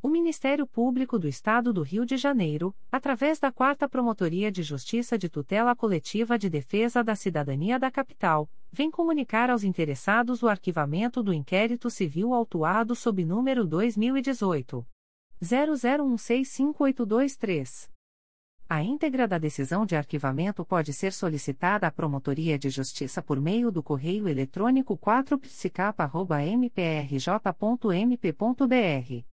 Speaker 1: O Ministério Público do Estado do Rio de Janeiro, através da 4 Promotoria de Justiça de Tutela Coletiva de Defesa da Cidadania da Capital, vem comunicar aos interessados o arquivamento do inquérito civil autuado sob número 2018 00165823. A íntegra da decisão de arquivamento pode ser solicitada à Promotoria de Justiça por meio do correio eletrônico 4psicapa.mprj.mp.br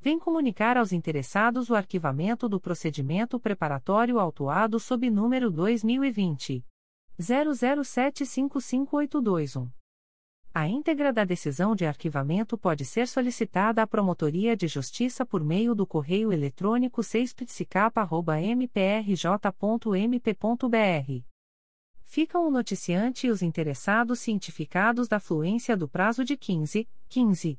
Speaker 1: vem comunicar aos interessados o arquivamento do procedimento preparatório autuado sob número 2020 00755821. A íntegra da decisão de arquivamento pode ser solicitada à Promotoria de Justiça por meio do correio eletrônico 6psicapa.mprj.mp.br. Ficam o noticiante e os interessados cientificados da fluência do prazo de 15, 15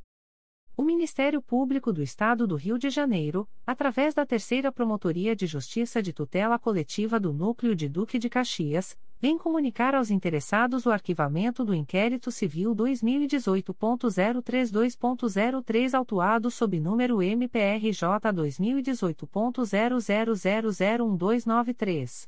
Speaker 1: O Ministério Público do Estado do Rio de Janeiro, através da Terceira Promotoria de Justiça de Tutela Coletiva do Núcleo de Duque de Caxias, vem comunicar aos interessados o arquivamento do inquérito civil 2018.032.03 autuado sob número MPRJ 2018.00001293.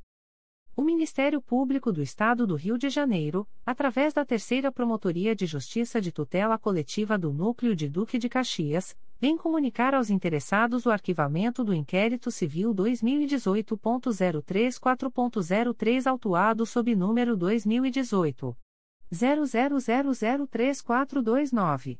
Speaker 1: O Ministério Público do Estado do Rio de Janeiro, através da Terceira Promotoria de Justiça de Tutela Coletiva do Núcleo de Duque de Caxias, vem comunicar aos interessados o arquivamento do inquérito civil 2018.034.03 autuado sob número 2018 00003429.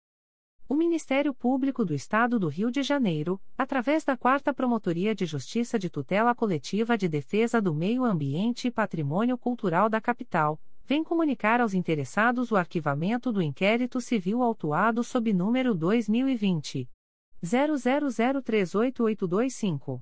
Speaker 1: O Ministério Público do Estado do Rio de Janeiro, através da 4 Promotoria de Justiça de Tutela Coletiva de Defesa do Meio Ambiente e Patrimônio Cultural da Capital, vem comunicar aos interessados o arquivamento do inquérito civil autuado sob número 2020 00038825.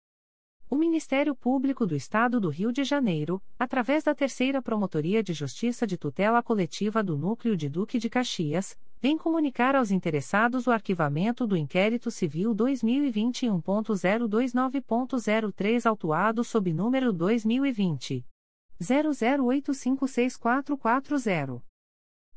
Speaker 1: O Ministério Público do Estado do Rio de Janeiro, através da Terceira Promotoria de Justiça de Tutela Coletiva do Núcleo de Duque de Caxias, vem comunicar aos interessados o arquivamento do inquérito civil 2021.029.03 autuado sob número 2020 00856440.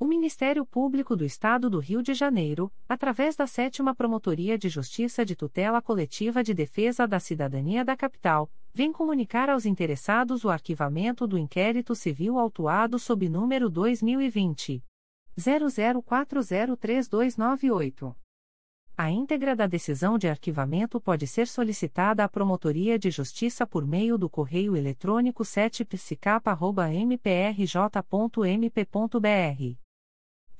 Speaker 1: O Ministério Público do Estado do Rio de Janeiro, através da Sétima Promotoria de Justiça de Tutela Coletiva de Defesa da Cidadania da Capital, vem comunicar aos interessados o arquivamento do inquérito civil autuado sob número 2020 00403298. A íntegra da decisão de arquivamento pode ser solicitada à Promotoria de Justiça por meio do correio eletrônico 7psicapa.mprj.mp.br